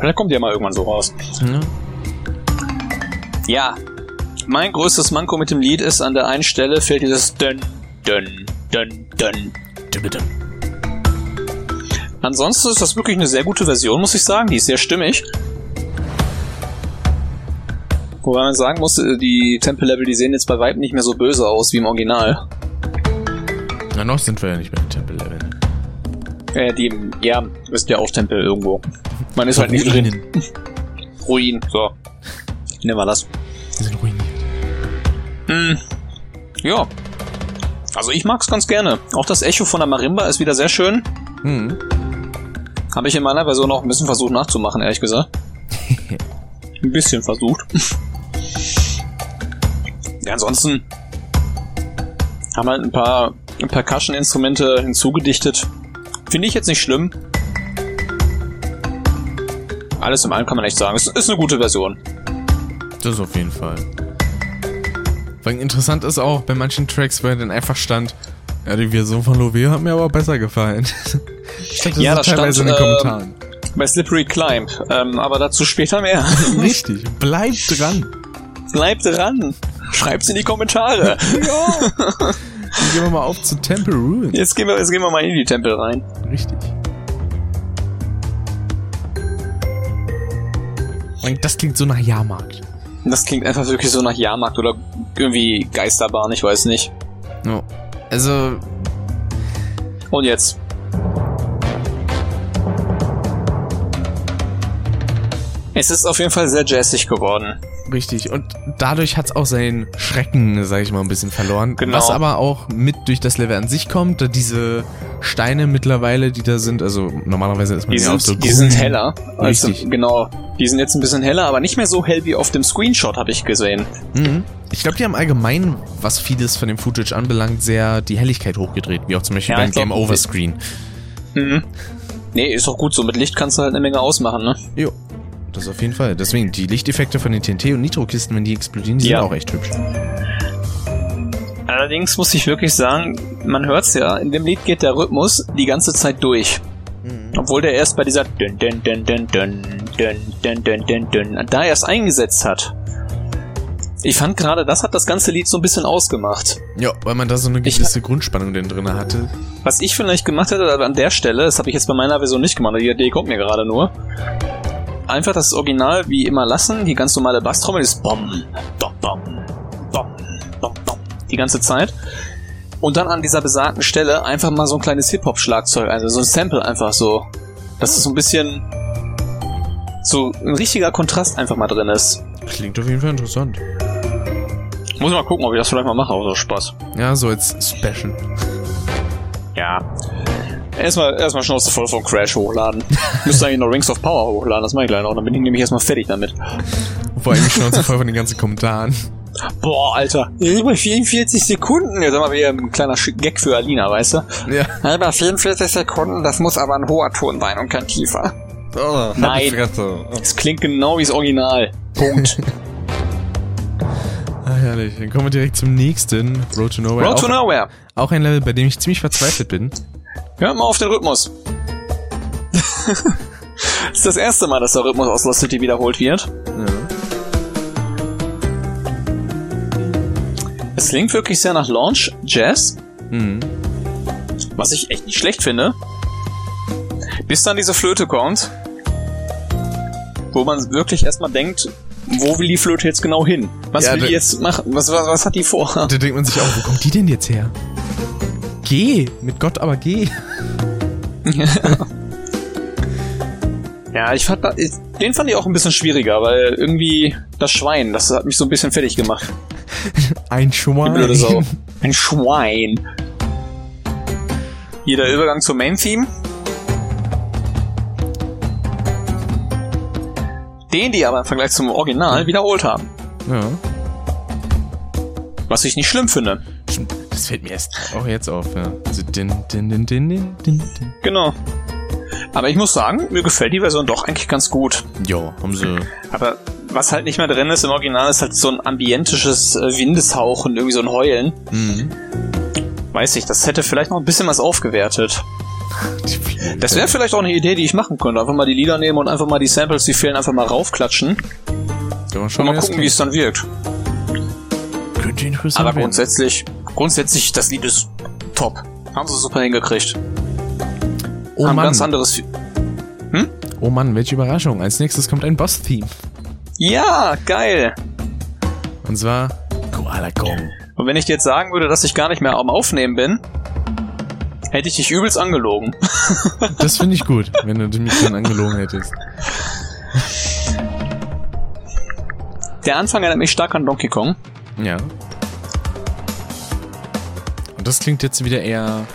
Da kommt ja mal irgendwann so raus. Ja. Ja. Mein größtes Manko mit dem Lied ist, an der einen Stelle fehlt dieses Dön, Dön, Dön, Dön. Ansonsten ist das wirklich eine sehr gute Version, muss ich sagen. Die ist sehr stimmig. Wobei man sagen muss, äh, die Tempel-Level, die sehen jetzt bei weitem nicht mehr so böse aus wie im Original. Na, noch sind wir ja nicht bei den Tempel-Level. Äh, die, ja, ist ja auch Tempel irgendwo. Man ist halt nicht drin. Ruin, so. Nehmen wir das. Die sind ruiniert. Hm. Ja. Also ich mag's ganz gerne. Auch das Echo von der Marimba ist wieder sehr schön. Hm. Habe ich in meiner Version auch ein bisschen versucht nachzumachen, ehrlich gesagt. ein bisschen versucht. Ja, ansonsten. Haben halt ein paar Percussion-Instrumente hinzugedichtet. Finde ich jetzt nicht schlimm. Alles im allem kann man echt sagen. Es ist eine gute Version. Das auf jeden Fall. Weil interessant ist auch bei manchen Tracks, weil dann einfach stand, ja, die Version von Love hat mir aber besser gefallen. stand das ja, das teilweise stand, in den Kommentaren. Äh, bei Slippery Climb, ähm, aber dazu später mehr. Richtig, bleibt dran. Bleibt dran. Schreibt's in die Kommentare. ja. Dann gehen wir mal auf zu Temple Ruins. Jetzt gehen wir, jetzt gehen wir mal in die Tempel rein. Richtig. Und das klingt so nach Jahrmarkt. Das klingt einfach wirklich so nach Jahrmarkt oder irgendwie Geisterbahn, ich weiß nicht. No. Also. Und jetzt. Es ist auf jeden Fall sehr jazzig geworden. Richtig. Und dadurch hat es auch seinen Schrecken, sag ich mal, ein bisschen verloren. Genau. Was aber auch mit durch das Level an sich kommt, da diese Steine mittlerweile, die da sind, also normalerweise ist man die ja auch so Die grün. sind heller. Also, Richtig. genau. Die sind jetzt ein bisschen heller, aber nicht mehr so hell wie auf dem Screenshot, habe ich gesehen. Mhm. Ich glaube, die haben allgemein, was vieles von dem Footage anbelangt, sehr die Helligkeit hochgedreht, wie auch zum Beispiel ja, beim Game Over Screen. Mhm. Nee, ist doch gut so. Mit Licht kannst du halt eine Menge ausmachen, ne? Jo. Das auf jeden Fall. Deswegen, die Lichteffekte von den TNT- und Nitro-Kisten, wenn die explodieren, die ja. sind auch echt hübsch. Allerdings muss ich wirklich sagen, man hört's ja, in dem Lied geht der Rhythmus die ganze Zeit durch. Mhm. Obwohl der erst bei dieser dun dun dun dun dun dun dun dun dun da erst eingesetzt hat. Ich fand gerade, das hat das ganze Lied so ein bisschen ausgemacht. Ja, weil man da so eine gewisse ich, Grundspannung denn drin hatte. Was ich vielleicht gemacht hätte an der Stelle, das habe ich jetzt bei meiner Version nicht gemacht, die Idee kommt mir gerade nur einfach das Original wie immer lassen, die ganz normale Basstrommel ist bom, bom, bom, bom, bom, bom, die ganze Zeit. Und dann an dieser besagten Stelle einfach mal so ein kleines Hip-Hop-Schlagzeug, also so ein Sample einfach so. Dass es so ein bisschen so ein richtiger Kontrast einfach mal drin ist. Klingt auf jeden Fall interessant. Muss ich mal gucken, ob ich das vielleicht mal mache, aber so Spaß. Ja, so als Special. Ja. Erstmal, erstmal Schnauze voll von Crash hochladen. Müsste eigentlich noch Rings of Power hochladen, das mache ich gleich noch. Dann bin ich nämlich erstmal fertig damit. Vor allem Schnauze voll von den ganzen Kommentaren. Boah, Alter. Über 44 Sekunden. Jetzt haben wir wieder ein kleiner Gag für Alina, weißt du? Ja. Über 44 Sekunden, das muss aber ein hoher Ton sein und kein tiefer. Oh, Nein. Es klingt genau wie das Original. Punkt. ah, herrlich. Dann kommen wir direkt zum nächsten. Road to Nowhere. Road to Nowhere. Auch ein Level, bei dem ich ziemlich verzweifelt bin. Hör mal auf den Rhythmus. das ist das erste Mal, dass der Rhythmus aus Lost City wiederholt wird. Ja. Es klingt wirklich sehr nach Launch Jazz. Mhm. Was ich echt nicht schlecht finde. Bis dann diese Flöte kommt. Wo man wirklich erstmal denkt, wo will die Flöte jetzt genau hin? Was ja, will die jetzt machen? Was, was, was hat die vor? Da denkt man sich auch, wo kommt die denn jetzt her? Geh, mit Gott aber geh. ja, ich fand, den fand ich auch ein bisschen schwieriger, weil irgendwie das Schwein, das hat mich so ein bisschen fertig gemacht. Ein Schwein. Sau. Ein Schwein. Hier der Übergang zum Main-Theme. Den die aber im Vergleich zum Original wiederholt haben. Ja. Was ich nicht schlimm finde. Das fällt mir erst auch jetzt auf, ja. Also din, din, din, din, din, din. Genau. Aber ich muss sagen, mir gefällt die Version doch eigentlich ganz gut. Ja, haben sie. Aber was halt nicht mehr drin ist im Original, ist halt so ein ambientisches äh, Windeshauchen, irgendwie so ein Heulen. Mhm. Weiß ich, das hätte vielleicht noch ein bisschen was aufgewertet. Das wäre vielleicht auch eine Idee, die ich machen könnte. Einfach mal die Lieder nehmen und einfach mal die Samples, die fehlen, einfach mal raufklatschen. Ja, und mal gucken, wie es dann wirkt. Könnte interessant Aber grundsätzlich, grundsätzlich, das Lied ist top. Haben sie super hingekriegt. Oh Haben Mann. ganz anderes. Hm? Oh Mann, welche Überraschung. Als nächstes kommt ein Boss-Theme. Ja, geil. Und zwar Koala Kong. Und wenn ich dir jetzt sagen würde, dass ich gar nicht mehr am Aufnehmen bin, hätte ich dich übelst angelogen. das finde ich gut, wenn du mich dann angelogen hättest. Der Anfang erinnert mich stark an Donkey Kong. Ja. Das klingt jetzt wieder eher.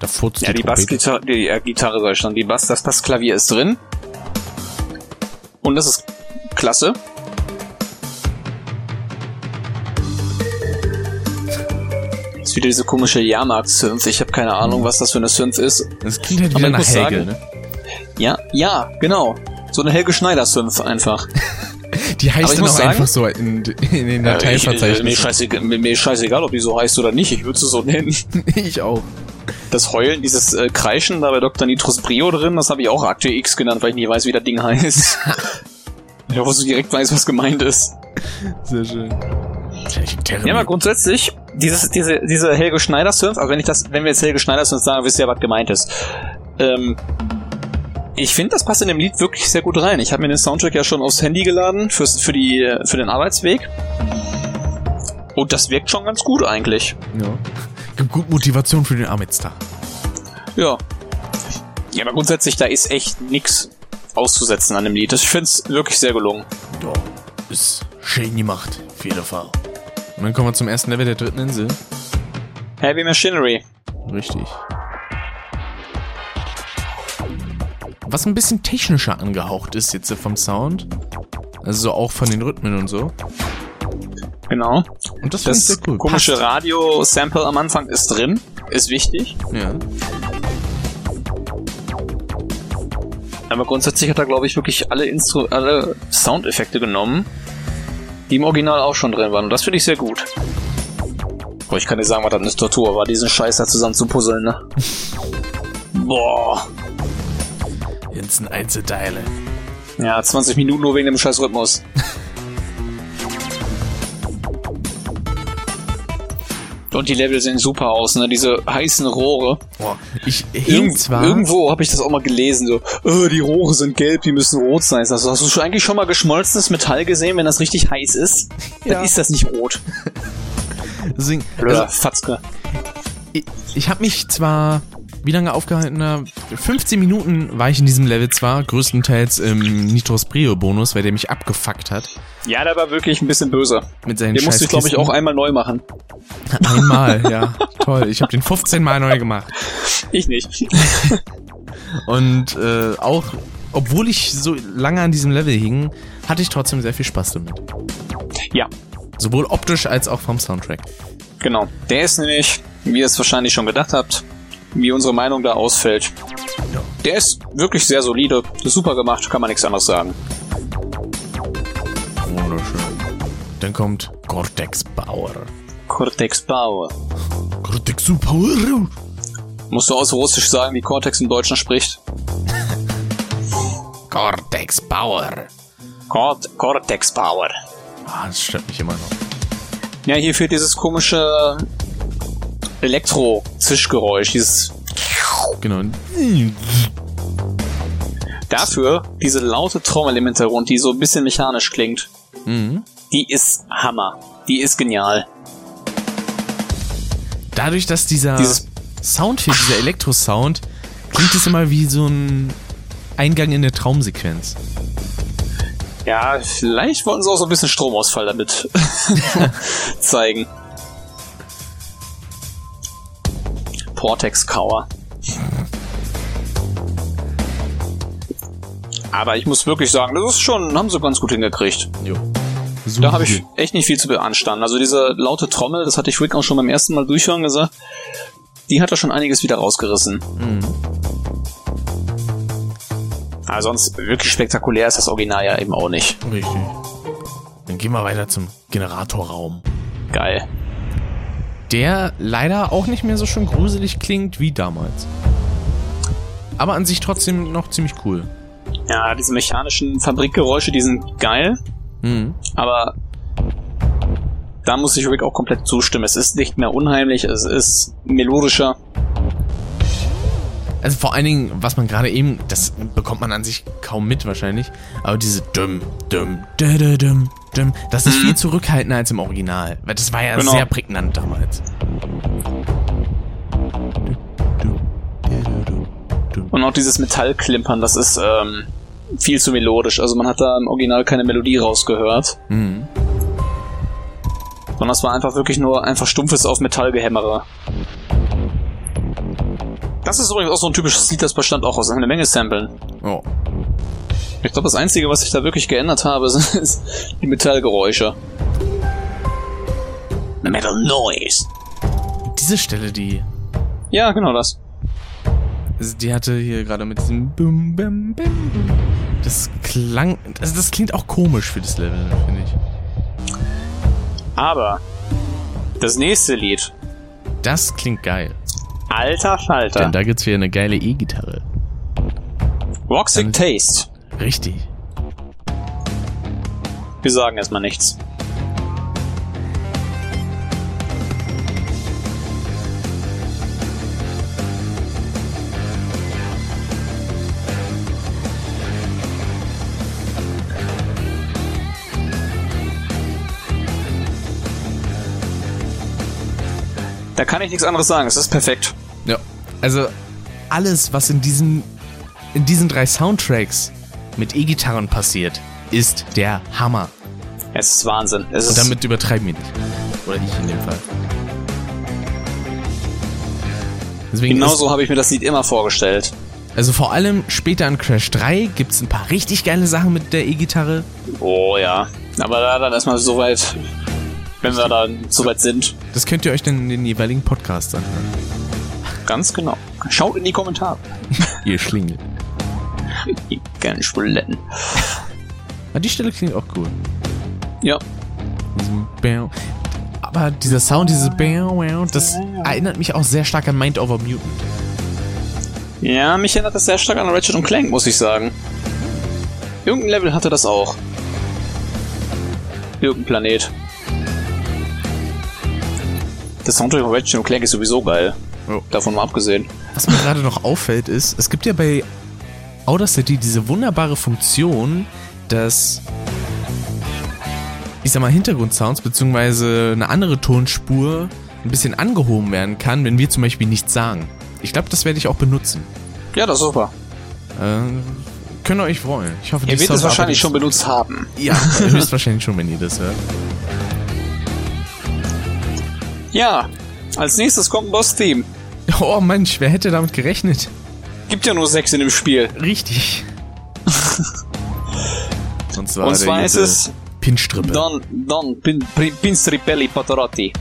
Da furzt Ja, die, Bassgitarre, die äh, Gitarre soll ich schon. Die Bass, das Bassklavier ist drin. Und das ist klasse. ist wieder diese komische Jahrmarkt-Synth. Ich habe keine Ahnung, was das für eine Synth ist. Das klingt halt wieder nach Helge, sagen- ne? Ja, ja, genau. So eine Helge Schneider-Synth einfach. Die heißt ich dann muss auch sagen- einfach so in, in den Äh, ich, äh, mir, Dateiverzeichnissen. scheißegal, mir, scheißegal, ob die so heißt oder nicht. Ich würde sie so nennen. ich auch. Das Heulen, dieses äh, Kreischen da bei Dr. Nitrus Brio drin, das habe ich auch Akte X genannt, weil ich nicht weiß, wie das Ding heißt. ich hoffe, dass du direkt weißt, was gemeint ist. Sehr schön. Ja, aber grundsätzlich, dieses, diese, diese Helge Schneider Synth, also wenn ich das, wenn wir jetzt Helge Schneider Synth sagen, wisst ihr ja, was gemeint ist. Ähm, ich finde, das passt in dem Lied wirklich sehr gut rein. Ich habe mir den Soundtrack ja schon aufs Handy geladen fürs, für, die, für den Arbeitsweg. Und das wirkt schon ganz gut eigentlich. Ja. Gibt gut Motivation für den Arbeitstag. Ja. Ja, aber grundsätzlich, da ist echt nix auszusetzen an dem Lied. Ich finde es wirklich sehr gelungen. Ja, ist schön gemacht, auf jeden Fall. Und dann kommen wir zum ersten Level der dritten Insel. Heavy Machinery. Richtig. Was ein bisschen technischer angehaucht ist jetzt vom Sound. Also so auch von den Rhythmen und so. Genau. Und das, finde ich Das cool. komische. Radio-Sample am Anfang ist drin. Ist wichtig. Ja. Aber grundsätzlich hat er, glaube ich, wirklich alle, Instru alle Soundeffekte genommen, die im Original auch schon drin waren. Und das finde ich sehr gut. Boah, ich kann dir sagen, was das eine Tortur war, diesen Scheiß da zusammen zu puzzeln, ne? Boah. Ein Einzelteile. Ja, 20 Minuten nur wegen dem scheiß Rhythmus. Und die Level sehen super aus, ne? Diese heißen Rohre. Boah, ich hing zwar. irgendwo habe ich das auch mal gelesen, so, oh, die Rohre sind gelb, die müssen rot sein. Also, hast du schon eigentlich schon mal geschmolzenes Metall gesehen, wenn das richtig heiß ist? Ja. Dann ist das nicht rot. Sing, Blöder also, Fatzke. ich ich habe mich zwar. Wie lange aufgehalten? Na, 15 Minuten war ich in diesem Level zwar, größtenteils im Nitros Brio Bonus, weil der mich abgefuckt hat. Ja, der war wirklich ein bisschen böse. Mit seinen Den musste ich, glaube ich, auch einmal neu machen. Einmal, ja. Toll. Ich habe den 15 Mal neu gemacht. Ich nicht. Und äh, auch, obwohl ich so lange an diesem Level hing, hatte ich trotzdem sehr viel Spaß damit. Ja, Sowohl optisch als auch vom Soundtrack. genau. Der ist nämlich, wie ihr es wahrscheinlich schon gedacht habt, wie unsere Meinung da ausfällt. Der ist wirklich sehr solide, ist super gemacht, kann man nichts anderes sagen. Wunderschön. Dann kommt Cortex Power. Cortex Power. Cortex Power. Musst du aus Russisch sagen, wie Cortex im Deutschen spricht? Cortex Power. Cort Cortex Power. Ah, das stört mich immer noch. Ja, hier fehlt dieses komische Elektro-Zischgeräusch, dieses Genau. dafür diese laute Trommel im Hintergrund, die so ein bisschen mechanisch klingt. Mhm. Die ist Hammer. Die ist genial. Dadurch, dass dieser Dieses- Sound fehlt, dieser Elektro-Sound, klingt es immer wie so ein Eingang in eine Traumsequenz. Ja, vielleicht wollten sie auch so ein bisschen Stromausfall damit zeigen. Portex Cower. Aber ich muss wirklich sagen, das ist schon, haben sie ganz gut hingekriegt. Jo. Da habe ich echt nicht viel zu beanstanden. Also diese laute Trommel, das hatte ich Rick auch schon beim ersten Mal durchhören gesagt, die hat da schon einiges wieder rausgerissen. Mhm. Aber sonst wirklich spektakulär ist das Original ja eben auch nicht. Richtig. Dann gehen wir weiter zum Generatorraum. Geil. Der leider auch nicht mehr so schön gruselig klingt wie damals. Aber an sich trotzdem noch ziemlich cool. Ja, diese mechanischen Fabrikgeräusche, die sind geil, Mhm. aber da muss ich Rick auch komplett zustimmen. Es ist nicht mehr unheimlich, es ist melodischer. Also vor allen Dingen, was man gerade eben, das bekommt man an sich kaum mit wahrscheinlich, aber diese dumm, dumm, dum, dum, dum, das ist viel zurückhaltender als im Original, weil das war ja Genau. sehr prägnant damals. Und auch dieses Metallklimpern, das ist ähm, viel zu melodisch. Also man hat da im Original keine Melodie rausgehört. Mhm. Sondern das war einfach wirklich nur einfach stumpfes auf Metallgehämmere. Das ist übrigens auch so ein typisches Lied, das bestand auch aus einer Menge Samplen. Oh. Ich glaube, das Einzige, was ich da wirklich geändert habe, sind die Metallgeräusche. The Metal Noise. diese Stelle, die. Ja, genau das. Also die hatte hier gerade mit diesem Bum, Bum, Bum, Bum. Das klang. Also das klingt auch komisch für das Level, finde ich. Aber das nächste Lied. Das klingt geil. Alter Falter. Denn da gibt's wieder eine geile E-Gitarre. Roxic Taste. Richtig. Wir sagen erstmal nichts. Da kann ich nichts anderes sagen. Es ist perfekt. Ja. Also alles, was in diesem in diesen drei Soundtracks mit E-Gitarren passiert, ist der Hammer. Es ist Wahnsinn. Es Und damit übertreiben wir nicht. Oder ich in dem Fall. Deswegen genau ist, so habe ich mir das Lied immer vorgestellt. also vor allem später in Crash 3 gibt's ein paar richtig geile Sachen mit der E-Gitarre. Oh ja. Aber da dann erstmal soweit, wenn wir dann soweit sind. Das könnt ihr euch dann in den jeweiligen Podcasts anhören. Ganz genau. Schaut in die Kommentare. Ihr Schlingel. Gerne Spuletten. Ah, die Stelle klingt auch cool. Ja. Aber dieser Sound, dieses das erinnert mich auch sehr stark an Mind Over Mutant. Ja, mich erinnert das sehr stark an Ratchet und Clank, muss ich sagen. Irgendein Level hatte das auch. Irgendein Planet. Das Soundtrack von Ratchet und Clank ist sowieso geil. Oh. Davon mal abgesehen. Was mir gerade noch auffällt ist, es gibt ja bei Audacity diese wunderbare Funktion, dass ich sag mal Hintergrundsounds beziehungsweise eine andere Tonspur ein bisschen angehoben werden kann, wenn wir zum Beispiel nichts sagen. Ich glaube, das werde ich auch benutzen. Ja, das ist super. Äh, könnt ihr euch freuen. Ich hoffe, Ihr werdet es wahrscheinlich schon benutzt haben. Ja, höchstwahrscheinlich schon, wenn ihr das hört. Ja, als nächstes kommt ein Boss-Theme. Oh Mensch, wer hätte damit gerechnet? Gibt ja nur sechs in dem Spiel. Richtig. Und zwar, Und zwar ist es Pinstrippe. Don, Don Pin, Pin, Pinstripelli Patorotti.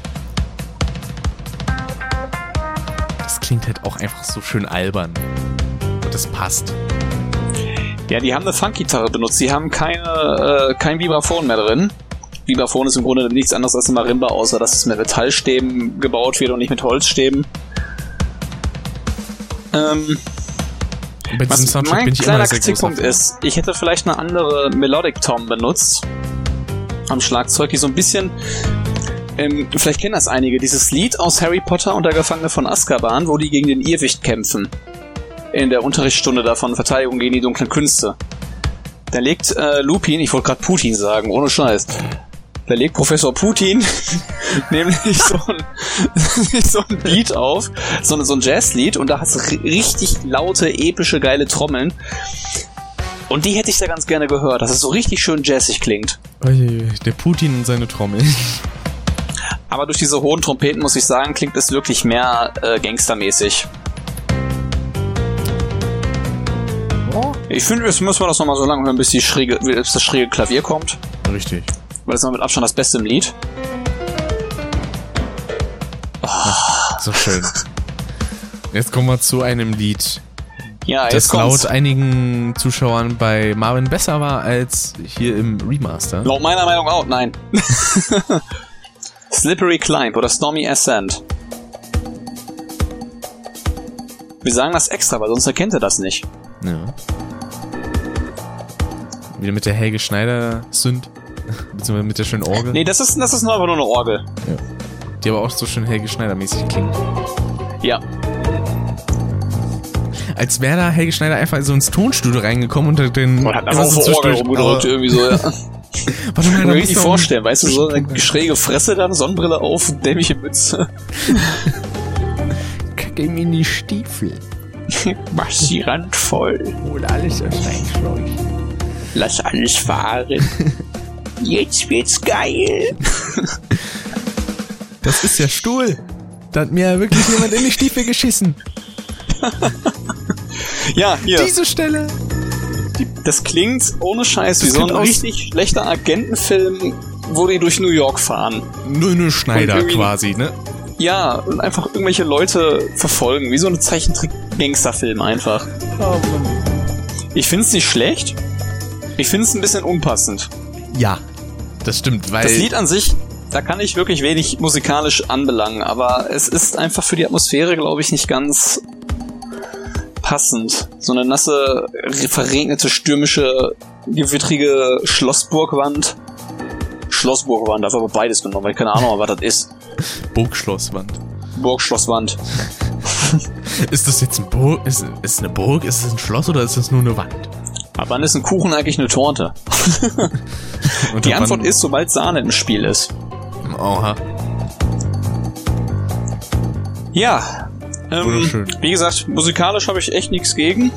Das klingt halt auch einfach so schön albern. Und das passt. Ja, die haben eine Funk-Gitarre benutzt. Die haben keine, äh, kein Vibraphon mehr drin. Vibraphon ist im Grunde nichts anderes als eine Marimba, außer dass es mit Metallstäben gebaut wird und nicht mit Holzstäben. Ähm, Und bei diesem was Soundtrack mein bin ich immer kleiner sehr Kritikpunkt ist, ich hätte vielleicht eine andere Melodic Tom benutzt am Schlagzeug, die so ein bisschen ähm, vielleicht kennen das einige, dieses Lied aus Harry Potter und der Gefangene von Azkaban, wo die gegen den Irrwicht kämpfen. In der Unterrichtsstunde davon Verteidigung gegen die dunklen Künste. Da legt äh, Lupin, ich wollte gerade Putin sagen, ohne Scheiß. Da legt Professor Putin nämlich so ein, so ein Beat auf, so, ein- so ein Jazzlied und da hat es richtig laute, epische, geile Trommeln. Und die hätte ich da ganz gerne gehört, dass es so richtig schön jazzig klingt. Der Putin und seine Trommel. Aber durch diese hohen Trompeten, muss ich sagen, klingt es wirklich mehr äh, gangstermäßig. Ich finde, jetzt müssen wir das nochmal so lange hören, bis, die schräge, bis das schräge Klavier kommt. Richtig. Weil das ist mit Abstand das Beste im Lied. So schön. Jetzt kommen wir zu einem Lied, Ja, das kommt's. laut einigen Zuschauern bei Marvin besser war als hier im Remaster. Laut meiner Meinung auch, nein. Slippery Climb oder Stormy Ascent. Wir sagen das extra, weil sonst erkennt er das nicht. Ja. Wieder mit der Helge Schneider Sünd. Beziehungsweise mit der schönen Orgel. Nee, das ist, das ist nur einfach nur eine Orgel. Die aber auch so schön Helge Schneider mäßig klingt. Ja. Als wäre da Helge Schneider einfach so ins Tonstudio reingekommen und den. Und hat einfach auf der Orgel rumgedrückt, Aber- irgendwie so, ja. Warte mal, Kann da mir vorstellen, weißt du, so eine schräge Fresse dann, Sonnenbrille auf, dämliche Mütze. Kacke ihm in die Stiefel. Mach die Rand voll. Hol alles aus Einschläuch. Lass alles fahren. Jetzt wird's geil. Das ist ja Stuhl. Da hat mir wirklich jemand in die Stiefel geschissen. Ja, hier. Diese Stelle. Das klingt ohne Scheiß wie Das so ein richtig schlechter Agentenfilm, wo die durch New York fahren. Nur eine Schneider quasi, ne? Ja, und einfach irgendwelche Leute verfolgen, wie so ein Zeichentrick-Gangsterfilm einfach. Oh. Ich find's nicht schlecht. Ich find's ein bisschen unpassend. Ja, das stimmt, weil. Das Lied an sich, da kann ich wirklich wenig musikalisch anbelangen, aber es ist einfach für die Atmosphäre, glaube ich, nicht ganz passend. So eine nasse, verregnete, stürmische, gewittrige Schlossburgwand. Schlossburgwand, dafür aber beides genommen, weil ich keine Ahnung, was das ist. Burgschlosswand. Burgschlosswand. Ist das jetzt ein Burg? Ist, ist eine Burg? Ist es ein Schloss oder ist das nur eine Wand? Aber wann ist ein Kuchen eigentlich eine Torte? Und Die Antwort ist, sobald Sahne im Spiel ist. Oha. Ja. Ähm, wie gesagt, musikalisch habe ich echt nichts gegen.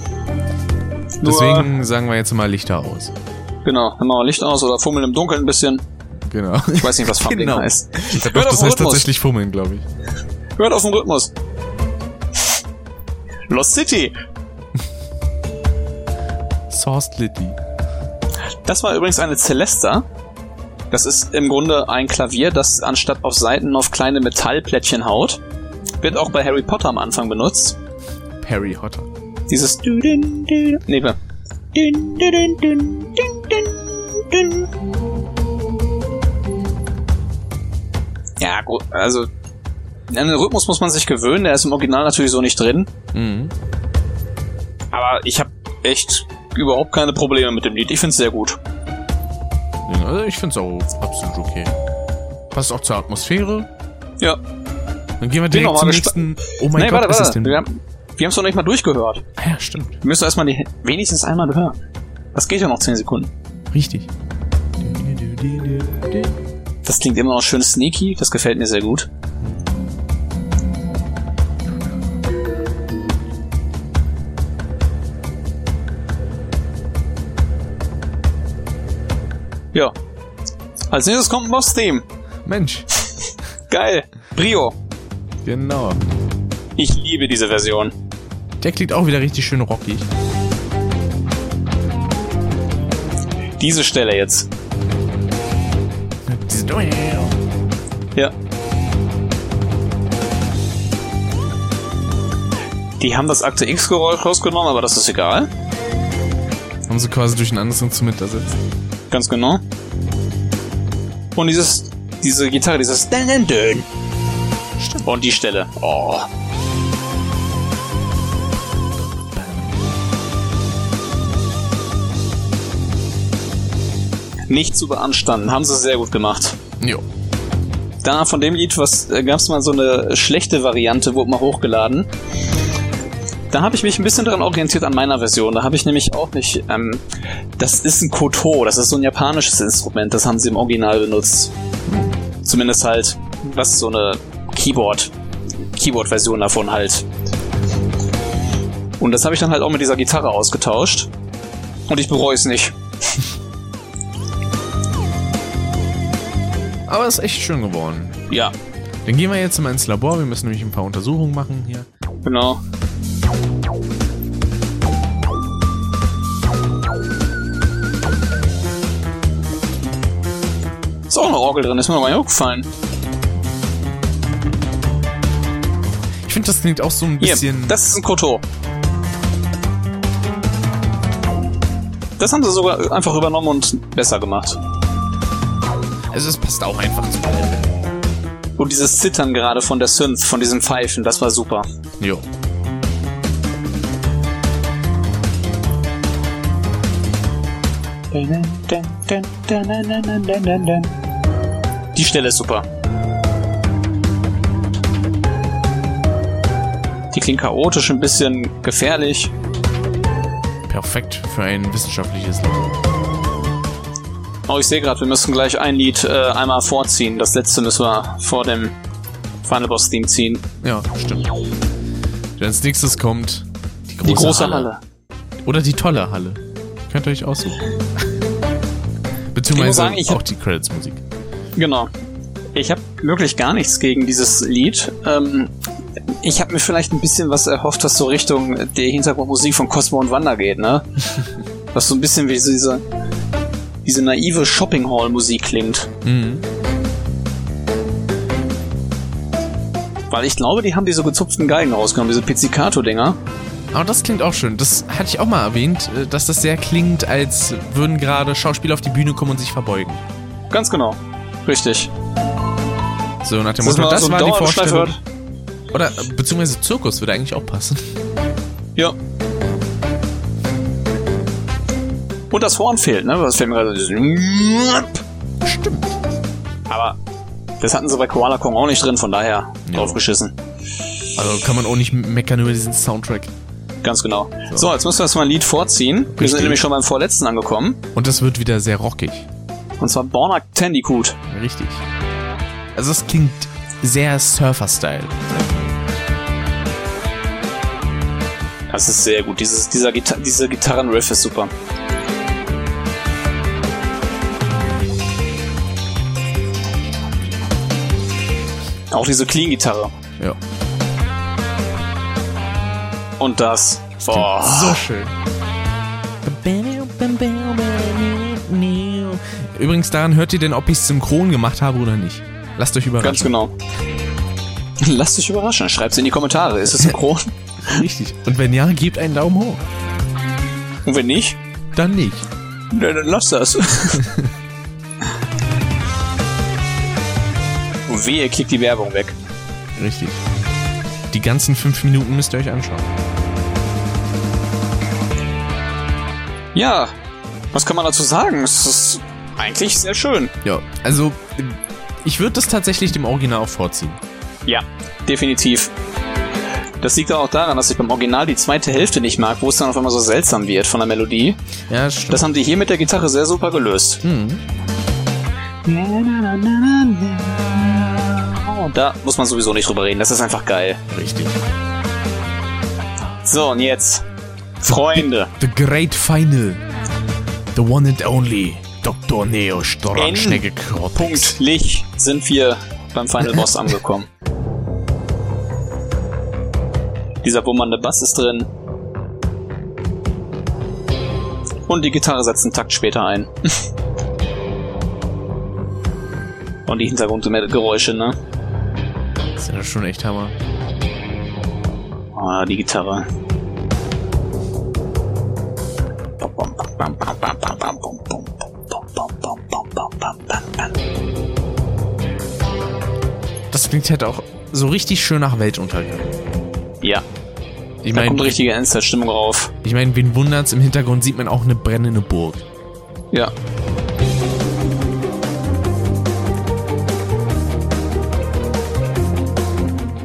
Nur, Deswegen sagen wir jetzt mal Lichter aus. genau, dann machen wir Licht aus oder fummeln im Dunkeln ein bisschen. Genau. Ich weiß nicht, was Fumbling Genau. heißt. Ich Hört glaube, auf das heißt Rhythmus. tatsächlich Fummeln, glaube ich. Hört auf den Rhythmus. Lost City. Sourced Litty. Das war übrigens eine Celesta. Das ist im Grunde ein Klavier, das anstatt auf Seiten auf kleine Metallplättchen haut. Wird auch bei Harry Potter am Anfang benutzt. Perry Hotter. Dieses Nee. Ja, gut, also an den Rhythmus muss man sich gewöhnen, der ist im Original natürlich so nicht drin. Mhm. Aber ich habe echt überhaupt keine Probleme mit dem Lied. Ich find's sehr gut. Also ich finde es auch absolut okay. Passt auch zur Atmosphäre. Ja. Dann gehen wir direkt zum nächsten. Oh mein nee, Gott, warte, was warte. ist denn? Wir haben haben's noch nicht mal durchgehört. Ah ja, stimmt. Wir müssen erstmal die wenigstens einmal hören. Das geht ja noch 10 Sekunden. Richtig. Das klingt immer noch schön sneaky, das gefällt mir sehr gut. Ja. Als nächstes kommt ein Boss-Theme. Mensch. Geil. Brio. Genau. Ich liebe diese Version. Der klingt auch wieder richtig schön rockig. Diese Stelle jetzt. Diese Ja. Die haben das Akte X-Geräusch rausgenommen, aber das ist egal. Haben sie quasi durch ein anderes Instrument ersetzt. Ganz genau. Und dieses, diese Gitarre, dieses. Stimmt. Und die Stelle. Oh. Nicht zu beanstanden. Haben sie sehr gut gemacht. Jo. Da von dem Lied was äh, gab's mal so eine schlechte Variante, wurde mal hochgeladen. Da habe ich mich ein bisschen daran orientiert an meiner Version. Da habe ich nämlich auch nicht. Ähm, das ist ein Koto, das ist so ein japanisches Instrument. Das haben sie im Original benutzt. Zumindest halt, was so eine Keyboard, Keyboard-Version davon halt. Und das habe ich dann halt auch mit dieser Gitarre ausgetauscht. Und ich bereue es nicht. Aber ist echt schön geworden. Ja, Dann gehen wir jetzt mal ins Labor. Wir müssen nämlich ein paar Untersuchungen machen hier. genau. Auch eine Orgel drin, ist mir noch mal aufgefallen. Ich finde, das klingt auch so ein Hier, bisschen. das ist ein Koto. Das haben sie sogar einfach übernommen und besser gemacht. also, es passt auch einfach zu allem. Und dieses Zittern gerade von der Synth, von diesem Pfeifen, das war super. Jo. Die Stelle ist super. Die klingt chaotisch, ein bisschen gefährlich. Perfekt für ein wissenschaftliches Labor. Oh, ich sehe gerade, wir müssen gleich ein Lied äh, einmal vorziehen. Das letzte müssen wir vor dem Final Boss Theme ziehen. Ja, stimmt. Denn als nächstes kommt die große, Die große Halle. Oder die tolle Halle. Könnt ihr euch aussuchen. Ich Beziehungsweise muss sagen, ich auch die Credits-Musik. Genau. Ich habe wirklich gar nichts gegen dieses Lied. Ähm, ich habe mir vielleicht ein bisschen was erhofft, was so Richtung der Hintergrundmusik von Cosmo und Wanda geht, ne? was so ein bisschen wie so diese, diese naive Shopping Hall Musik klingt. Mhm. Weil ich glaube, die haben diese gezupften Geigen rausgenommen, diese Pizzicato-Dinger. Aber das klingt auch schön. Das hatte ich auch mal erwähnt, äh, dass das sehr klingt, als würden gerade Schauspieler auf die Bühne kommen und sich verbeugen. Ganz genau. Richtig. So nach dem Das Motto, das so war die Vorstellung. Oder beziehungsweise Zirkus würde eigentlich auch passen. Ja. Und das Horn fehlt, ne? Das fehlt mir gerade. Stimmt. Aber das hatten sie bei Koala Kong auch nicht drin, von daher Ja. draufgeschissen. Also kann man auch nicht meckern über diesen Soundtrack. Ganz genau. So. So, jetzt müssen wir erstmal ein Lied vorziehen. Wir Richtig. sind nämlich schon beim vorletzten angekommen. Und das wird wieder sehr rockig. Und zwar Borna Tandicoot. Richtig. Also es klingt sehr Surfer-Style. Das ist sehr gut. Dieses, dieser Gita diese Gitarrenriff ist super. Auch diese Clean-Gitarre. Ja. Und das. Boah. So schön. Übrigens, daran hört ihr denn, ob ich es synchron gemacht habe oder nicht. Lasst euch Ganz überraschen. genau. Lasst euch überraschen. Schreibt's in die Kommentare. Ist es synchron? Richtig. Und wenn ja, gebt einen Daumen hoch. Und wenn nicht, Dann nicht. dann dann lasst das. Und wehe, klickt die Werbung weg. Richtig. Die ganzen fünf Minuten müsst ihr euch anschauen. Ja, was kann man dazu sagen? Es ist eigentlich sehr schön. Ja, also ich würde das tatsächlich dem Original auch vorziehen. Ja, definitiv. Das liegt auch daran, dass ich beim Original die zweite Hälfte nicht mag, wo es dann auf einmal so seltsam wird von der Melodie. Ja, stimmt. Das haben die hier mit der Gitarre sehr super gelöst. hm. Und da muss man sowieso nicht drüber reden. Das ist einfach geil. Richtig. So, und jetzt. Freunde. The Great Final. The one and only. Dr. Neo Stormschnecke Cortex. Punktlich sind wir beim Final Boss angekommen. Dieser bummernde Bass ist drin. Und die Gitarre setzt einen Takt später ein. Und die Hintergrundgeräusche, ne? Das ist ja schon echt Hammer. Ah, die Gitarre. Klingt halt auch so richtig schön nach Weltuntergang. Ja, Ich da kommt meine, richtige Endzeitstimmung rauf. ich mein, wen wundert's? Im Hintergrund sieht man auch eine brennende Burg. Ja.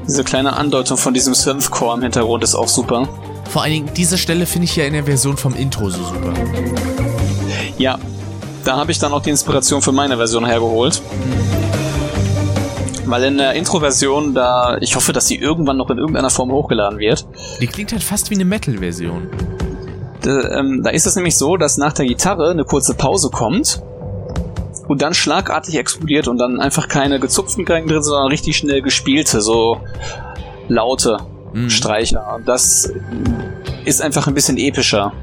Diese kleine Andeutung von diesem Synthcore im Hintergrund ist auch super. Vor allen Dingen, diese Stelle finde ich ja in der Version vom Intro so super. Ja, da habe ich dann auch die Inspiration für meine Version hergeholt. Weil in der Intro-Version, da ich hoffe, dass sie irgendwann noch in irgendeiner Form hochgeladen wird, Die klingt halt fast wie eine Metal-Version. da, ähm, da ist es nämlich so, dass nach der Gitarre eine kurze Pause kommt und dann schlagartig explodiert und dann einfach keine gezupften Geigen drin, sondern richtig schnell gespielte, so laute Mhm. Streicher. Und das ist einfach ein bisschen epischer.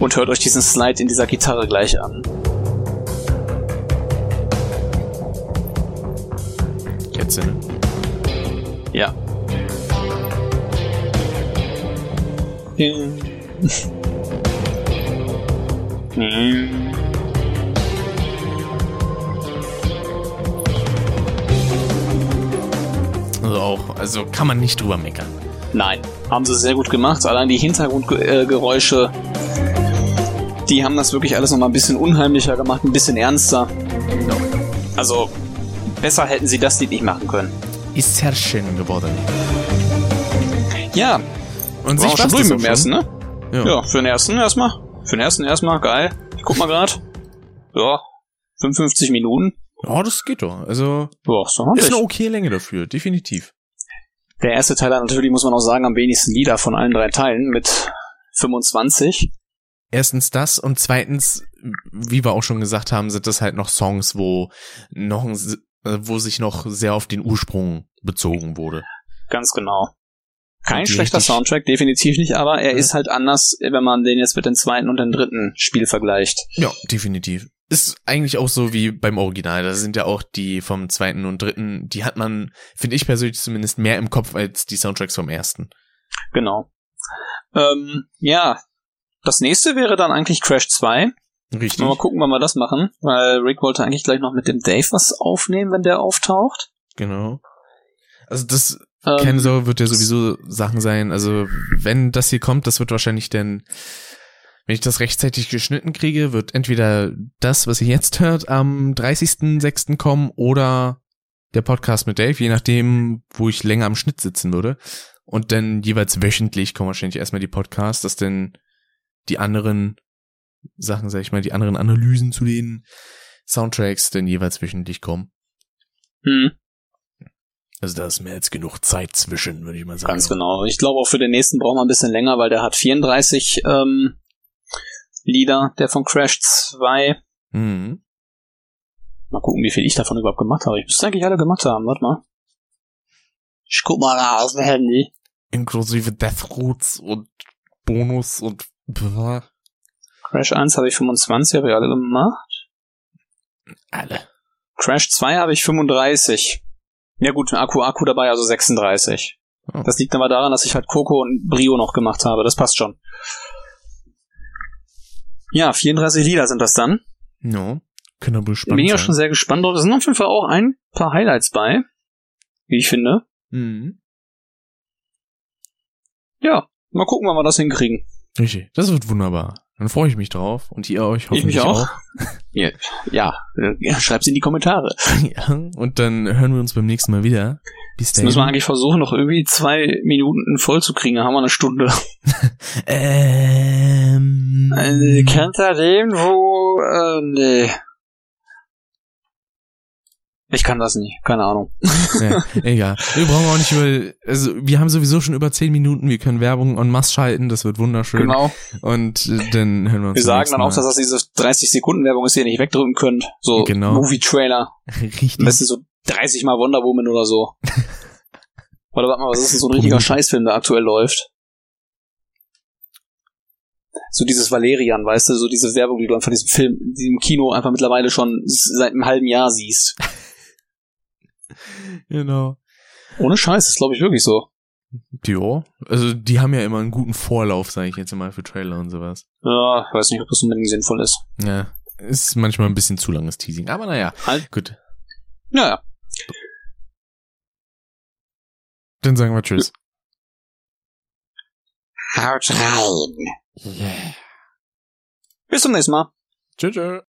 Und hört euch diesen Slide in dieser Gitarre gleich an. Jetzt, ne? Ja. Also auch, also kann man nicht drüber meckern. Nein, haben sie sehr gut gemacht. Allein die Hintergrundgeräusche, die haben das wirklich alles nochmal ein bisschen unheimlicher gemacht, ein bisschen ernster. Also, besser hätten sie das Lied nicht machen können. Ist sehr schön geworden. Ja, Und wir schon durch mit dem ersten, ne? Ja. Ja, für den ersten erstmal. Für den ersten erstmal, geil. Ich guck mal grad. Ja, 55 Minuten. ja, das geht doch. Also, Ja, so ist eine okay Länge dafür, definitiv. Der erste Teil hat natürlich, muss man auch sagen, am wenigsten Lieder von allen drei Teilen mit 25. Erstens das und zweitens, wie wir auch schon gesagt haben, sind das halt noch Songs, wo noch ein, wo sich noch sehr auf den Ursprung bezogen wurde. Ganz genau. Kein schlechter richtig- Soundtrack, definitiv nicht, aber er Ja. ist halt anders, wenn man den jetzt mit dem zweiten und dem dritten Spiel vergleicht. Ja, definitiv. ist eigentlich auch so wie beim Original. Da sind ja auch die vom zweiten und dritten, die hat man, finde ich persönlich zumindest, mehr im Kopf als die Soundtracks vom ersten. Genau. Ähm, ja, das nächste wäre dann eigentlich Crash 2. Richtig. Mal gucken, wann wir das machen, weil Rick wollte eigentlich gleich noch mit dem Dave was aufnehmen, wenn der auftaucht. Genau. Also das, Ähm, keine Sorge, wird ja sowieso Sachen sein. Also wenn das hier kommt, das wird wahrscheinlich dann, wenn ich das rechtzeitig geschnitten kriege, wird entweder das, was ihr jetzt hört, am 30.06. kommen oder der Podcast mit Dave, je nachdem, wo ich länger am Schnitt sitzen würde. Und dann jeweils wöchentlich kommen wahrscheinlich erstmal die Podcasts, dass dann die anderen Sachen, sag ich mal, die anderen Analysen zu den Soundtracks dann jeweils wöchentlich kommen. Hm, Also da ist mehr als genug Zeit zwischen, würde ich mal sagen. ganz genau. Ich glaube auch für den nächsten brauchen wir ein bisschen länger, weil der hat 34 ähm, Lieder, der von Crash 2. Mhm. Mal gucken, wie viel ich davon überhaupt gemacht habe. Ich müsste eigentlich alle gemacht haben. Warte mal. Ich guck mal da aus dem Handy. Inklusive Death Roots und Bonus und blah. Crash 1 habe ich 25, habe ich alle gemacht. alle. Crash 2 habe ich 35. Ja gut, ein Akku Akku dabei, also 36. Oh. Das liegt aber daran, dass ich halt Coco und Brio noch gemacht habe. Das passt schon. Ja, 34 Lieder sind das dann. No. Können aber spannend Bin ich sein. schon sehr gespannt drauf. Es sind auf jeden Fall auch ein paar Highlights bei. Wie ich finde. Mhm. Ja, mal gucken, wann wir das hinkriegen. Richtig. Das wird wunderbar. Dann freue ich mich drauf. Und ihr euch Ich hoffentlich mich auch. auch. Ja, ja, äh, schreibt's in die Kommentare. ja. Und dann hören wir uns beim nächsten Mal wieder. Bis Jetzt dahin. müssen wir eigentlich versuchen, noch irgendwie zwei Minuten voll zu kriegen. Haben wir eine Stunde. ähm, Äh, kennt ihr den, wo, äh, nee. Ich kann das nicht, keine Ahnung. ja, egal. Wir brauchen auch nicht über, also wir haben sowieso schon über 10 Minuten, wir können Werbung en masse schalten, das wird wunderschön. Genau. Und äh, dann hören wir uns Wir sagen dann auch, dass das diese 30 Sekunden Werbung ist, die ihr nicht wegdrücken könnt. So Genau. Movie-Trailer. Richtig. Am besten so 30 Mal Wonder Woman oder so. Oder warte mal, was ist denn so ein richtiger Scheißfilm, der aktuell läuft? So dieses Valerian, weißt du, so diese Werbung, die du von diesem Film, diesem Kino einfach mittlerweile schon seit einem halben Jahr siehst. genau. Ohne Scheiß, ist glaube ich wirklich so. Jo, also die haben ja immer einen guten Vorlauf, sage ich jetzt mal, für Trailer und sowas. Ja, weiß nicht, ob das unbedingt sinnvoll ist. Ja, ist manchmal ein bisschen zu langes Teasing, aber naja, halt. gut. Naja. Dann sagen wir Tschüss. Haut rein. Yeah. Bis zum nächsten Mal. Tschüss. tschüss.